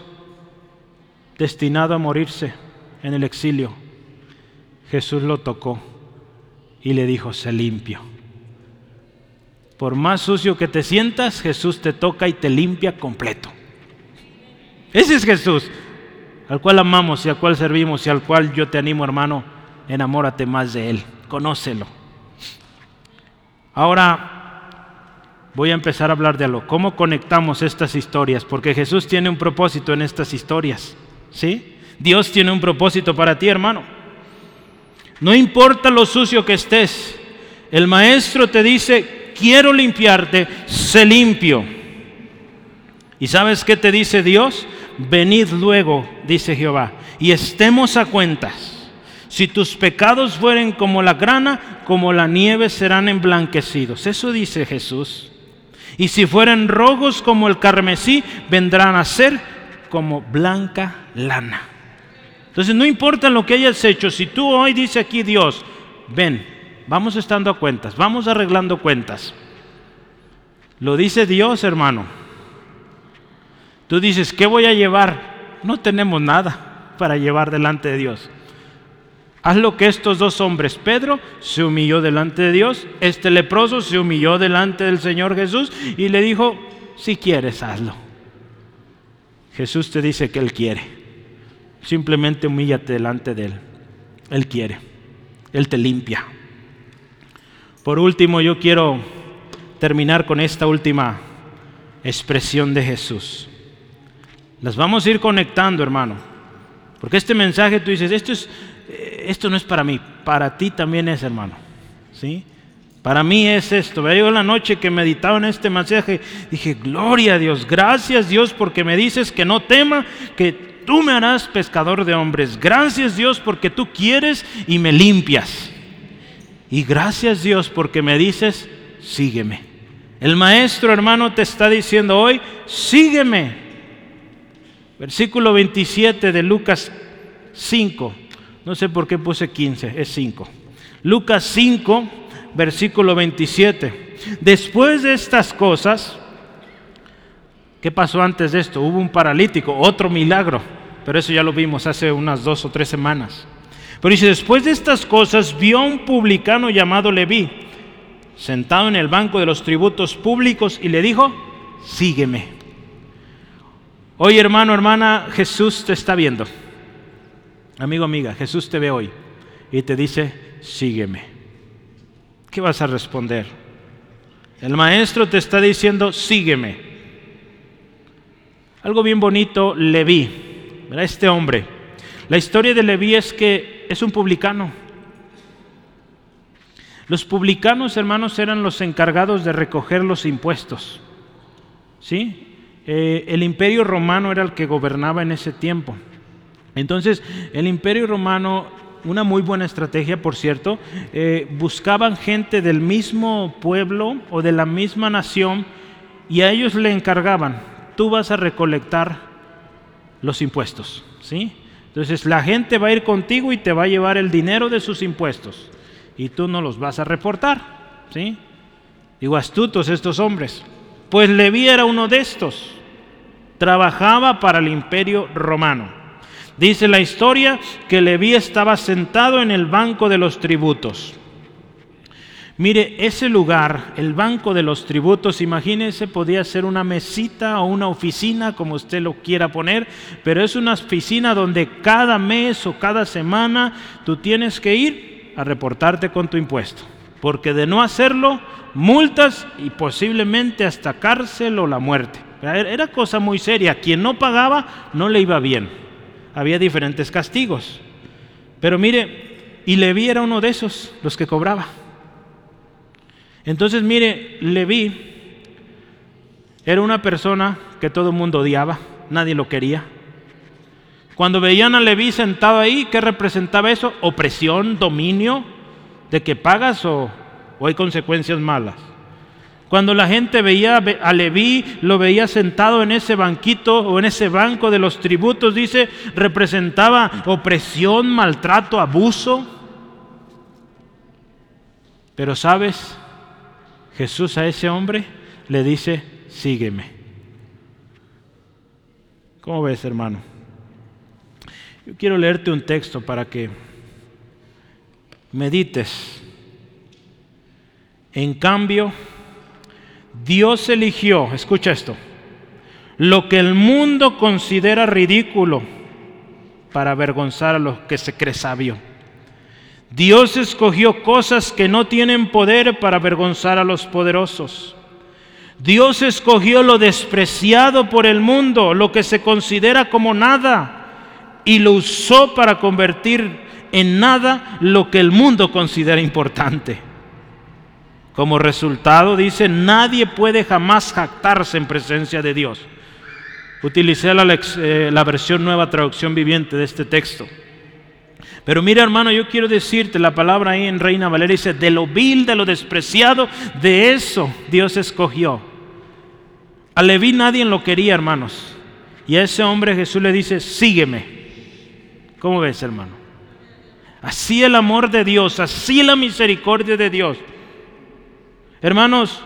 destinado a morirse en el exilio. Jesús lo tocó y le dijo, se limpio. Por más sucio que te sientas, Jesús te toca y te limpia completo. Ese es Jesús, al cual amamos y al cual servimos y al cual yo te animo, hermano, enamórate más de Él, conócelo. Ahora voy a empezar a hablar de algo. ¿Cómo conectamos estas historias? Porque Jesús tiene un propósito en estas historias. ¿Sí? Dios tiene un propósito para ti, hermano. No importa lo sucio que estés, el maestro te dice, quiero limpiarte, sé limpio. ¿Y sabes qué te dice Dios? venid luego, dice Jehová, y estemos a cuentas. Si tus pecados fueren como la grana, como la nieve serán emblanquecidos. Eso dice Jesús. Y si fueren rojos como el carmesí, vendrán a ser como blanca lana. Entonces no importa lo que hayas hecho, si tú hoy dice aquí Dios, ven, vamos estando a cuentas, vamos arreglando cuentas. Lo dice Dios, hermano. Tú dices, ¿qué voy a llevar? No tenemos nada para llevar delante de Dios. Haz lo que estos dos hombres, Pedro se humilló delante de Dios, este leproso se humilló delante del Señor Jesús y le dijo, si quieres, hazlo. Jesús te dice que Él quiere. Simplemente humíllate delante de Él. Él quiere. Él te limpia. Por último, yo quiero terminar con esta última expresión de Jesús. Las vamos a ir conectando, hermano. Porque este mensaje tú dices, esto, es, esto no es para mí, para ti también es, hermano. ¿Sí? Para mí es esto. Yo la noche que meditaba en este mensaje, dije, gloria a Dios, gracias Dios porque me dices que no tema, que tú me harás pescador de hombres. Gracias Dios porque tú quieres y me limpias. Y gracias Dios porque me dices, sígueme. El maestro hermano te está diciendo hoy, sígueme. Versículo 27 de Lucas 5. No sé por qué puse 15, es 5. Lucas 5, versículo 27. Después de estas cosas, ¿qué pasó antes de esto? Hubo un paralítico, otro milagro, pero eso ya lo vimos hace unas dos o tres semanas. Pero dice, después de estas cosas vio a un publicano llamado Leví, sentado en el banco de los tributos públicos, y le dijo, sígueme. Hoy, hermano, hermana, Jesús te está viendo. Amigo, amiga, Jesús te ve hoy y te dice, sígueme. ¿Qué vas a responder? El maestro te está diciendo, sígueme. Algo bien bonito, Leví, este hombre. La historia de Leví es que es un publicano. Los publicanos, hermanos, eran los encargados de recoger los impuestos. ¿Sí? Eh, el imperio romano era el que gobernaba en ese tiempo. Entonces, el imperio romano, una muy buena estrategia, por cierto, eh, buscaban gente del mismo pueblo o de la misma nación y a ellos le encargaban, tú vas a recolectar los impuestos, ¿sí? Entonces la gente va a ir contigo y te va a llevar el dinero de sus impuestos y tú no los vas a reportar, ¿sí? Digo, astutos estos hombres. Pues Leví era uno de estos. Trabajaba para el imperio romano. Dice la historia que Leví estaba sentado en el banco de los tributos. Mire, ese lugar, el banco de los tributos, imagínese, podía ser una mesita o una oficina, como usted lo quiera poner, pero es una oficina donde cada mes o cada semana tú tienes que ir a reportarte con tu impuesto, porque de no hacerlo, multas y posiblemente hasta cárcel o la muerte. Era cosa muy seria, quien no pagaba no le iba bien, había diferentes castigos. Pero mire, y Leví era uno de esos, los que cobraba. Entonces, mire, Leví era una persona que todo el mundo odiaba, nadie lo quería. Cuando veían a Leví sentado ahí, ¿qué representaba eso? Opresión, dominio, de que pagas o, o hay consecuencias malas. Cuando la gente veía a Leví, lo veía sentado en ese banquito o en ese banco de los tributos, dice, representaba opresión, maltrato, abuso. Pero sabes, Jesús a ese hombre le dice, sígueme. ¿Cómo ves, hermano? Yo quiero leerte un texto para que medites. En cambio, Dios eligió, escucha esto, lo que el mundo considera ridículo para avergonzar a los que se cree sabio. Dios escogió cosas que no tienen poder para avergonzar a los poderosos. Dios escogió lo despreciado por el mundo, lo que se considera como nada, y lo usó para convertir en nada lo que el mundo considera importante. Como resultado, dice, nadie puede jamás jactarse en presencia de Dios. Utilicé la, eh, la versión nueva traducción viviente de este texto. Pero mira hermano, yo quiero decirte, la palabra ahí en Reina Valeria dice, de lo vil, de lo despreciado, de eso Dios escogió. A Leví nadie lo quería, hermanos. Y a ese hombre Jesús le dice, sígueme. ¿Cómo ves, hermano? Así el amor de Dios, así la misericordia de Dios. Hermanos,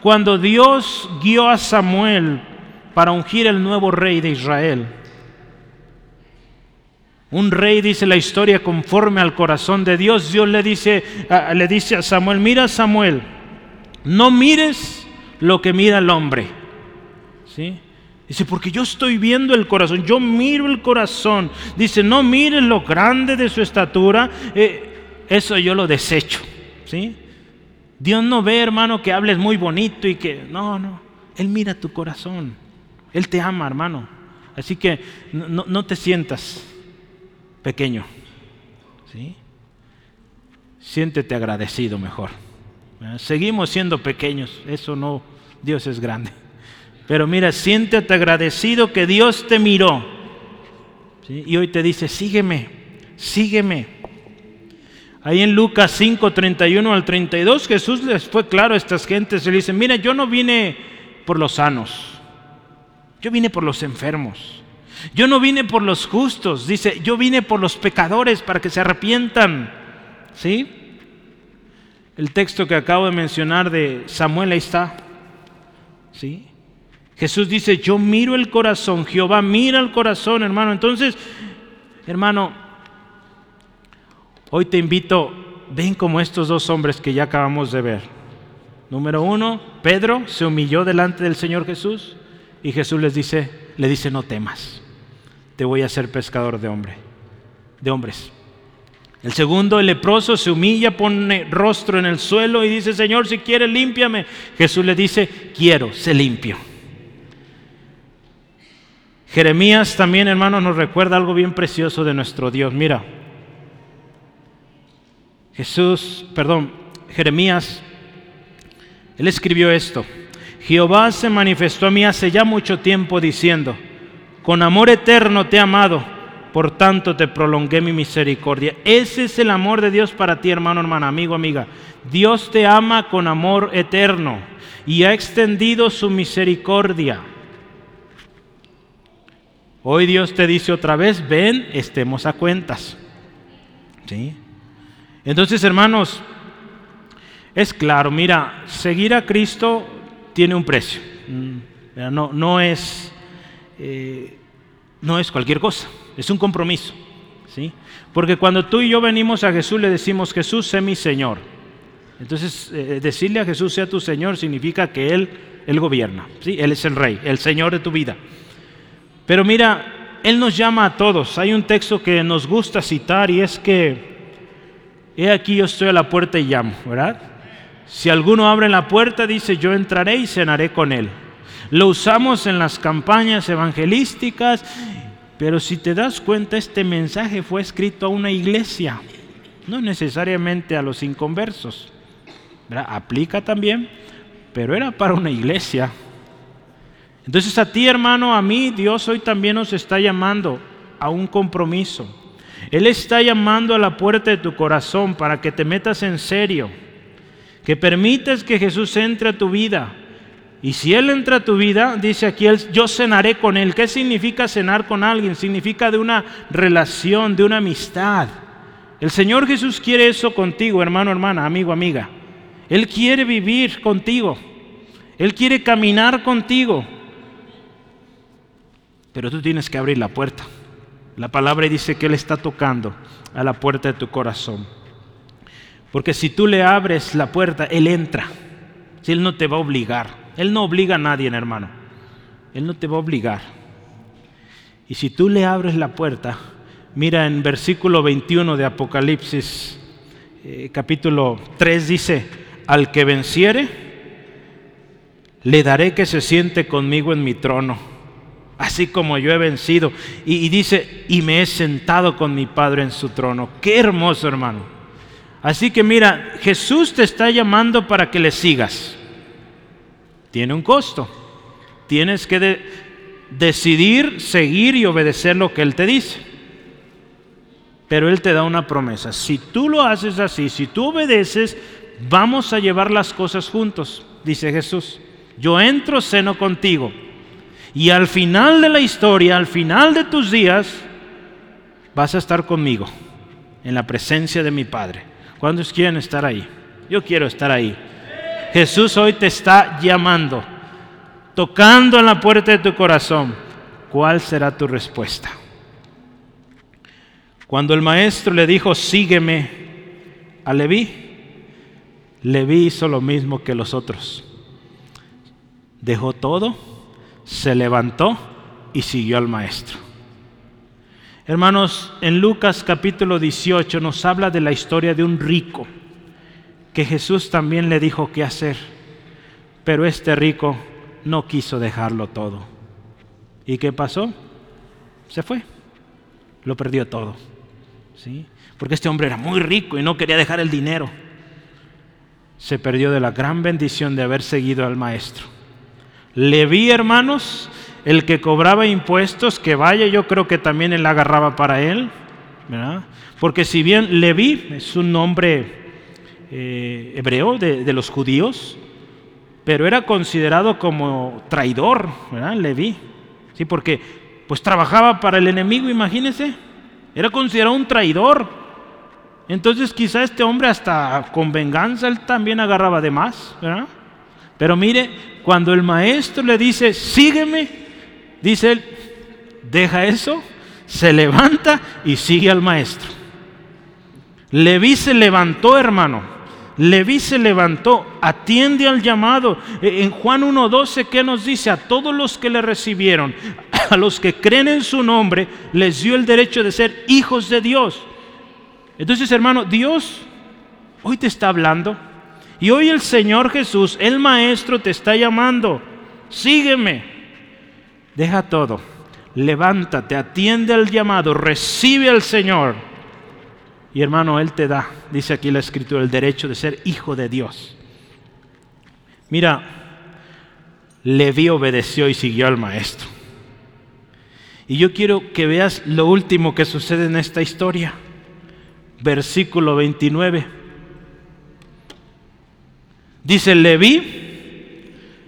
cuando Dios guió a Samuel para ungir el nuevo rey de Israel, un rey dice la historia conforme al corazón de Dios. Dios le dice, le dice a Samuel, mira Samuel, no mires lo que mira el hombre. ¿Sí? Dice, porque yo estoy viendo el corazón, yo miro el corazón. Dice, no mires lo grande de su estatura, eh, eso yo lo desecho. ¿Sí? Dios no ve, hermano, que hables muy bonito y que, no, no, Él mira tu corazón. Él te ama, hermano. Así que no, no te sientas pequeño. ¿sí? Siéntete agradecido mejor. Seguimos siendo pequeños, eso no, Dios es grande. Pero mira, siéntete agradecido que Dios te miró. Y hoy te dice, sígueme, sígueme. Ahí en Lucas 5, 31 al 32, Jesús les fue claro a estas gentes. Le dice, mira, yo no vine por los sanos, yo vine por los enfermos. Yo no vine por los justos, dice, yo vine por los pecadores para que se arrepientan. ¿Sí? El texto que acabo de mencionar de Samuel ahí está. ¿Sí? Jesús dice, yo miro el corazón, Jehová mira el corazón, hermano. Entonces, hermano, hoy te invito, ven como estos dos hombres que ya acabamos de ver. Número uno, Pedro se humilló delante del Señor Jesús y Jesús les dice, le dice, no temas te voy a hacer pescador de hombre, de hombres. El segundo, el leproso, se humilla, pone rostro en el suelo y dice, Señor, si quieres, límpiame. Jesús le dice, quiero, se limpio. Jeremías también, hermanos, nos recuerda algo bien precioso de nuestro Dios. Mira, Jesús, perdón, Jeremías, él escribió esto. Jehová se manifestó a mí hace ya mucho tiempo diciendo, con amor eterno te he amado, por tanto te prolongué mi misericordia. Ese es el amor de Dios para ti, hermano, hermana, amigo, amiga. Dios te ama con amor eterno y ha extendido su misericordia. Hoy Dios te dice otra vez, ven, estemos a cuentas. ¿Sí? Entonces, hermanos, es claro, mira, seguir a Cristo tiene un precio. Mm, no, no es eh, no es cualquier cosa, es un compromiso. ¿sí? Porque cuando tú y yo venimos a Jesús le decimos, Jesús, sé mi Señor. Entonces, eh, decirle a Jesús sea tu Señor significa que Él, Él gobierna, ¿sí? Él es el Rey, el Señor de tu vida. Pero mira, Él nos llama a todos. Hay un texto que nos gusta citar y es que, he aquí yo estoy a la puerta y llamo, ¿verdad? Si alguno abre la puerta, dice, yo entraré y cenaré con Él. Lo usamos en las campañas evangelísticas, pero si te das cuenta, este mensaje fue escrito a una iglesia, no necesariamente a los inconversos. Aplica también, pero era para una iglesia. Entonces a ti hermano, a mí, Dios hoy también nos está llamando a un compromiso. Él está llamando a la puerta de tu corazón para que te metas en serio, que permitas que Jesús entre a tu vida. Y si Él entra a tu vida, dice aquí, yo cenaré con Él. ¿Qué significa cenar con alguien? Significa de una relación, de una amistad. El Señor Jesús quiere eso contigo, hermano, hermana, amigo, amiga. Él quiere vivir contigo. Él quiere caminar contigo. Pero tú tienes que abrir la puerta. La palabra dice que Él está tocando a la puerta de tu corazón. Porque si tú le abres la puerta, Él entra. Si Él no te va a obligar. Él no obliga a nadie, hermano. Él no te va a obligar. Y si tú le abres la puerta, mira en versículo 21 de Apocalipsis, eh, capítulo 3, dice, al que venciere, le daré que se siente conmigo en mi trono, así como yo he vencido. Y, dice, y me he sentado con mi Padre en su trono. Qué hermoso, hermano. Así que mira, Jesús te está llamando para que le sigas. Tiene un costo. Tienes que decidir, seguir y obedecer lo que Él te dice. Pero Él te da una promesa. Si tú lo haces así, si tú obedeces, vamos a llevar las cosas juntos, dice Jesús. Yo entro, ceno contigo. Y al final de la historia, al final de tus días, vas a estar conmigo, en la presencia de mi Padre. ¿Cuántos quieren estar ahí? Yo quiero estar ahí. Jesús hoy te está llamando, tocando en la puerta de tu corazón. ¿Cuál será tu respuesta? Cuando el maestro le dijo, sígueme a Leví, Leví hizo lo mismo que los otros. Dejó todo, se levantó y siguió al maestro. Hermanos, en Lucas capítulo 18 nos habla de la historia de un rico que Jesús también le dijo qué hacer, pero este rico no quiso dejarlo todo. ¿Y qué pasó? Se fue, lo perdió todo. ¿sí? Porque este hombre era muy rico y no quería dejar el dinero se perdió de la gran bendición de haber seguido al maestro. Le vi, hermanos, el que cobraba impuestos, que vaya, yo creo que también él agarraba para él, ¿verdad? Porque si bien Leví es un nombre eh, hebreo de, los judíos, pero era considerado como traidor, ¿verdad? Leví, sí, porque pues trabajaba para el enemigo, imagínense, era considerado un traidor. Entonces quizá este hombre hasta con venganza él también agarraba de más, ¿verdad? Pero mire, cuando el maestro le dice, sígueme, dice él, deja eso, se levanta y sigue al maestro. Leví se levantó, hermano. Leví se levantó, atiende al llamado. E, en Juan 1.12, ¿qué nos dice? A todos los que le recibieron, a los que creen en su nombre, les dio el derecho de ser hijos de Dios. Entonces, hermano, Dios hoy te está hablando. Y hoy el Señor Jesús, el Maestro, te está llamando. Sígueme. Deja todo. Levántate, atiende al llamado, recibe al Señor. Y hermano, Él te da, dice aquí la Escritura, el derecho de ser hijo de Dios. Mira, Leví obedeció y siguió al Maestro. Y yo quiero que veas lo último que sucede en esta historia versículo 29. Dice Leví,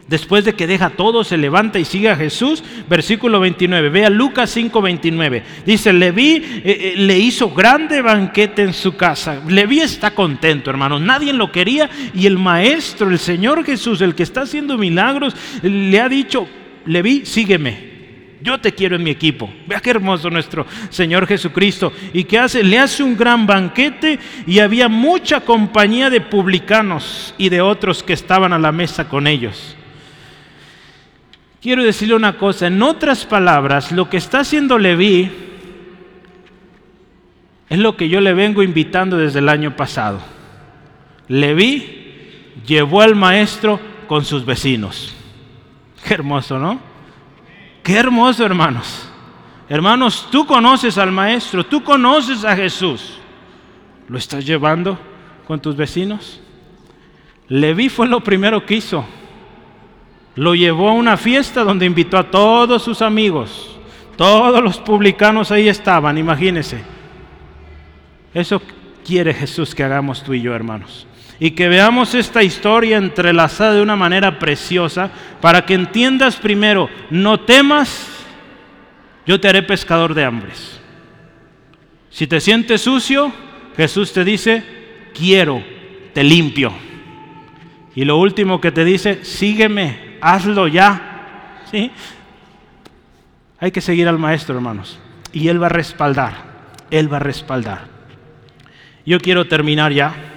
después de que deja todo, se levanta y sigue a Jesús. Versículo 29. Vea Lucas 5:29. Dice, Leví eh, eh, le hizo grande banquete en su casa. Leví está contento, hermanos. Nadie lo quería y el maestro, el Señor Jesús, el que está haciendo milagros, le ha dicho, Leví, sígueme. Yo te quiero en mi equipo. Vea qué hermoso nuestro Señor Jesucristo. ¿Y qué hace? Le hace un gran banquete y había mucha compañía de publicanos y de otros que estaban a la mesa con ellos. Quiero decirle una cosa, en otras palabras, lo que está haciendo Leví es lo que yo le vengo invitando desde el año pasado. Leví llevó al maestro con sus vecinos. Hermoso, ¿no? Qué hermoso, hermanos. Hermanos, tú conoces al Maestro, tú conoces a Jesús. ¿Lo estás llevando con tus vecinos? Leví fue lo primero que hizo. Lo llevó a una fiesta donde invitó a todos sus amigos. Todos los publicanos ahí estaban, imagínense. Eso quiere Jesús que hagamos tú y yo, hermanos y que veamos esta historia entrelazada de una manera preciosa para que entiendas primero, no temas, yo te haré pescador de hambres. Si te sientes sucio, Jesús te dice, quiero, te limpio. Y lo último que te dice, sígueme, hazlo ya. ¿Sí? Hay que seguir al maestro, hermanos. Y Él va a respaldar, Él va a respaldar. Yo quiero terminar ya.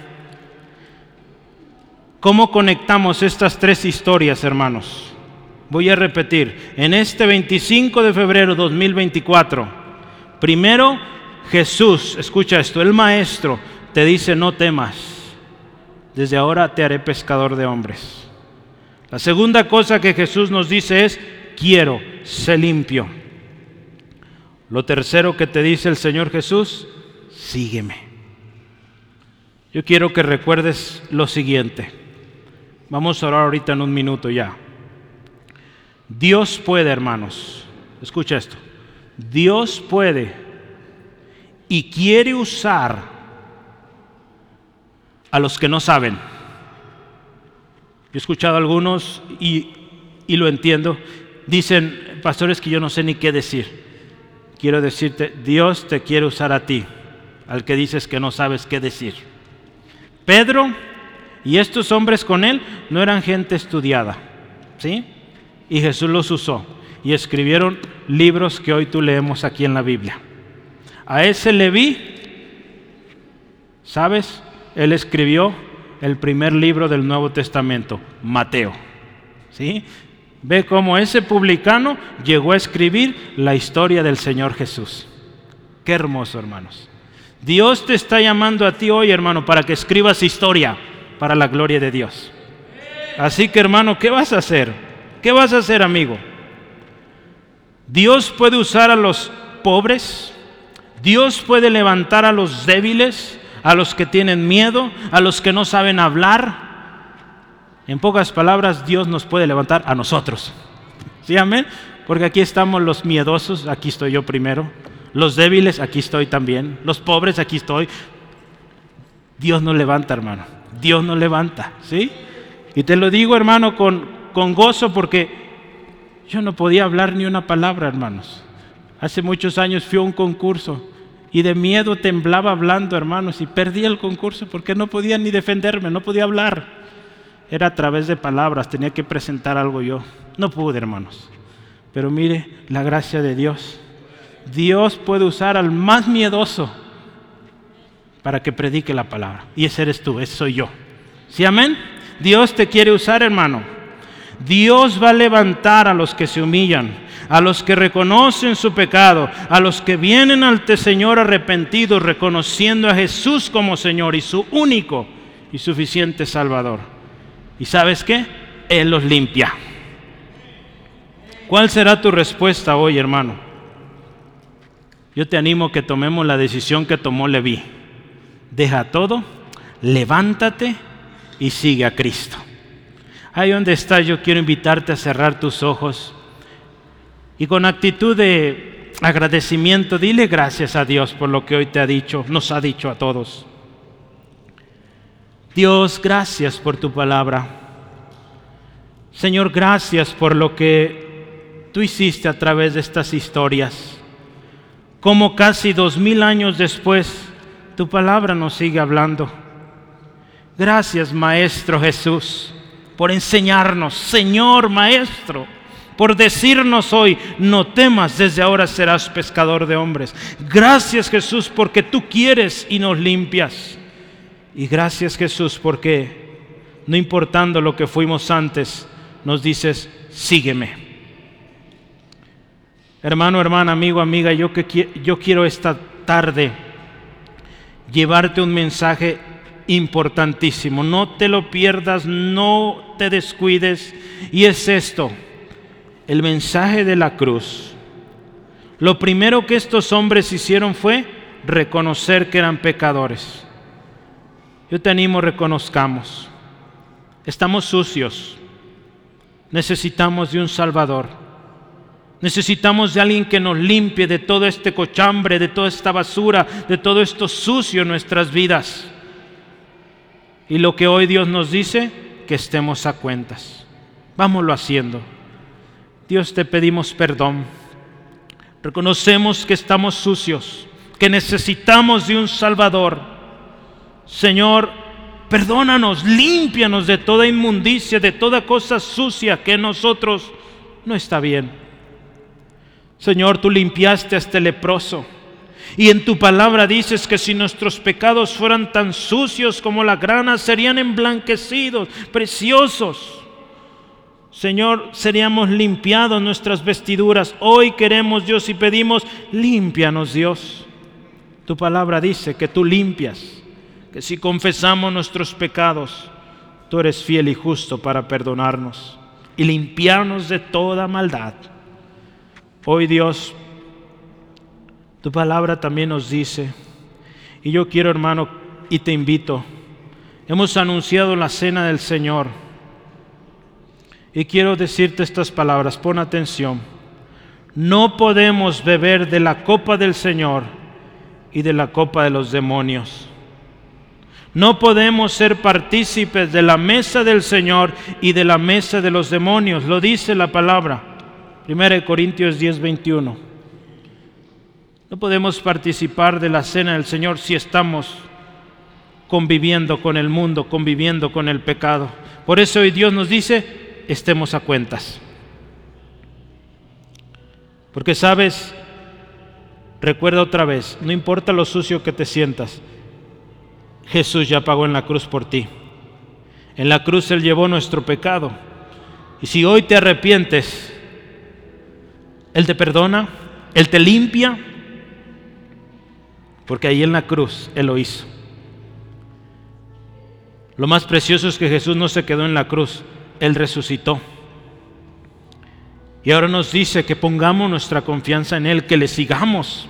¿Cómo conectamos estas tres historias, hermanos? Voy a repetir, en este 25 de febrero 2024, primero Jesús, escucha esto, el Maestro te dice, no temas, desde ahora te haré pescador de hombres. La segunda cosa que Jesús nos dice es, quiero, sé limpio. Lo tercero que te dice el Señor Jesús, sígueme. Yo quiero que recuerdes lo siguiente. Vamos a orar ahorita en un minuto ya. Dios puede, hermanos. Escucha esto. Dios puede y quiere usar a los que no saben. He escuchado a algunos y, y lo entiendo. Dicen, pastores, que yo no sé ni qué decir. Quiero decirte, Dios te quiere usar a ti, al que dices que no sabes qué decir. Pedro y estos hombres con él no eran gente estudiada, ¿sí? Y Jesús los usó y escribieron libros que hoy tú leemos aquí en la Biblia. A ese Leví, ¿sabes? Él escribió el primer libro del Nuevo Testamento, Mateo. ¿Sí? Ve cómo ese publicano llegó a escribir la historia del Señor Jesús. Qué hermoso, hermanos. Dios te está llamando a ti hoy, hermano, para que escribas historia para la gloria de Dios. Así que hermano, ¿qué vas a hacer? ¿Qué vas a hacer, amigo? Dios puede usar a los pobres, Dios puede levantar a los débiles, a los que tienen miedo, a los que no saben hablar. En pocas palabras, Dios nos puede levantar a nosotros. ¿Sí, amén? Porque aquí estamos los miedosos, aquí estoy yo primero. Los débiles, aquí estoy también. Los pobres, aquí estoy. Dios nos levanta, hermano. Dios nos levanta, ¿sí? Y te lo digo, hermano, con, con gozo porque yo no podía hablar ni una palabra, hermanos. Hace muchos años fui a un concurso y de miedo temblaba hablando, hermanos, y perdí el concurso porque no podía ni defenderme, no podía hablar. Era a través de palabras, tenía que presentar algo yo. No pude, hermanos. Pero mire la gracia de Dios. Dios puede usar al más miedoso para que predique la palabra. Y ese eres tú, ese soy yo. ¿Sí, amén? Dios te quiere usar, hermano. Dios va a levantar a los que se humillan, a los que reconocen su pecado, a los que vienen al Señor arrepentidos, reconociendo a Jesús como Señor y su único y suficiente Salvador. ¿Y sabes qué? Él los limpia. ¿Cuál será tu respuesta hoy, hermano? Yo te animo que tomemos la decisión que tomó Leví deja todo, levántate y sigue a Cristo. Ahí donde estás, yo quiero invitarte a cerrar tus ojos y con actitud de agradecimiento, dile gracias a Dios por lo que hoy te ha dicho, nos ha dicho a todos. Dios, gracias por tu palabra. Señor, gracias por lo que tú hiciste a través de estas historias. Como casi dos mil años después, tu palabra nos sigue hablando. Gracias, Maestro Jesús, por enseñarnos. Señor Maestro, por decirnos hoy, no temas, desde ahora serás pescador de hombres. Gracias Jesús porque tú quieres y nos limpias. Y gracias Jesús porque, no importando lo que fuimos antes, nos dices, sígueme. Hermano, hermana, amigo, amiga, yo, que, yo quiero esta tarde llevarte un mensaje importantísimo. No te lo pierdas, no te descuides. Y es esto, el mensaje de la cruz. Lo primero que estos hombres hicieron fue reconocer que eran pecadores. Yo te animo, reconozcamos. Estamos sucios. Necesitamos de un Salvador. Necesitamos de alguien que nos limpie de todo este cochambre, de toda esta basura, de todo esto sucio en nuestras vidas. Y lo que hoy Dios nos dice, que estemos a cuentas. Vámonos haciendo. Dios te pedimos perdón. Reconocemos que estamos sucios, que necesitamos de un Salvador. Señor, perdónanos, límpianos de toda inmundicia, de toda cosa sucia que en nosotros no está bien. Señor, tú limpiaste a este leproso. Y en tu palabra dices que si nuestros pecados fueran tan sucios como la grana, serían emblanquecidos, preciosos. Señor, seríamos limpiados nuestras vestiduras. Hoy queremos, Dios, y pedimos, límpianos, Dios. Tu palabra dice que tú limpias, que si confesamos nuestros pecados, tú eres fiel y justo para perdonarnos y limpiarnos de toda maldad. Hoy, Dios, tu palabra también nos dice, y yo quiero, hermano, y te invito, hemos anunciado la cena del Señor y quiero decirte estas palabras, pon atención. No podemos beber de la copa del Señor y de la copa de los demonios. No podemos ser partícipes de la mesa del Señor y de la mesa de los demonios. Lo dice la palabra. 1 Corintios 10, 21. No podemos participar de la cena del Señor si estamos conviviendo con el mundo, conviviendo con el pecado. Por eso hoy Dios nos dice, estemos a cuentas. Porque sabes, recuerda otra vez, no importa lo sucio que te sientas, Jesús ya pagó en la cruz por ti. En la cruz Él llevó nuestro pecado. Y si hoy te arrepientes, Él te perdona, Él te limpia, porque ahí en la cruz Él lo hizo. Lo más precioso es que Jesús no se quedó en la cruz, él resucitó. Y ahora nos dice que pongamos nuestra confianza en Él, que le sigamos.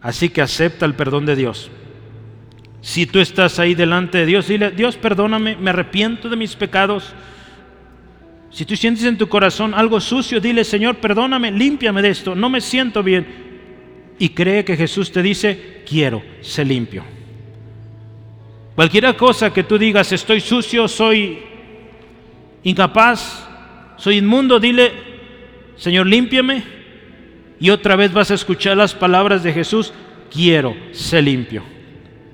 Así que acepta el perdón de Dios. Si tú estás ahí delante de Dios, dile, Dios perdóname, me arrepiento de mis pecados. Si tú sientes en tu corazón algo sucio, dile, Señor, perdóname, límpiame de esto, no me siento bien. Y cree que Jesús te dice, quiero, sé limpio. Cualquier cosa que tú digas, estoy sucio, soy incapaz, soy inmundo, dile, Señor, límpiame. Y otra vez vas a escuchar las palabras de Jesús, quiero ser limpio.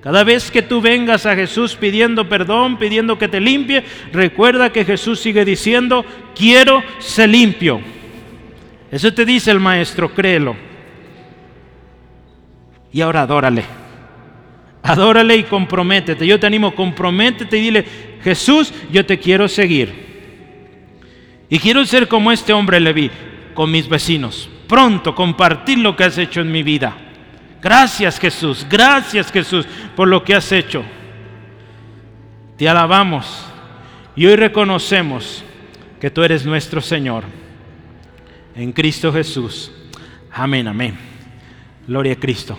Cada vez que tú vengas a Jesús pidiendo perdón, pidiendo que te limpie, recuerda que Jesús sigue diciendo, quiero ser limpio. Eso te dice el maestro, créelo. Y ahora adórale. Adórale y comprométete. Yo te animo, comprométete y dile, Jesús, yo te quiero seguir. Y quiero ser como este hombre Leví, con mis vecinos. Pronto compartir lo que has hecho en mi vida. Gracias Jesús, gracias Jesús por lo que has hecho. Te alabamos y hoy reconocemos que tú eres nuestro Señor. En Cristo Jesús. Amén, amén. Gloria a Cristo.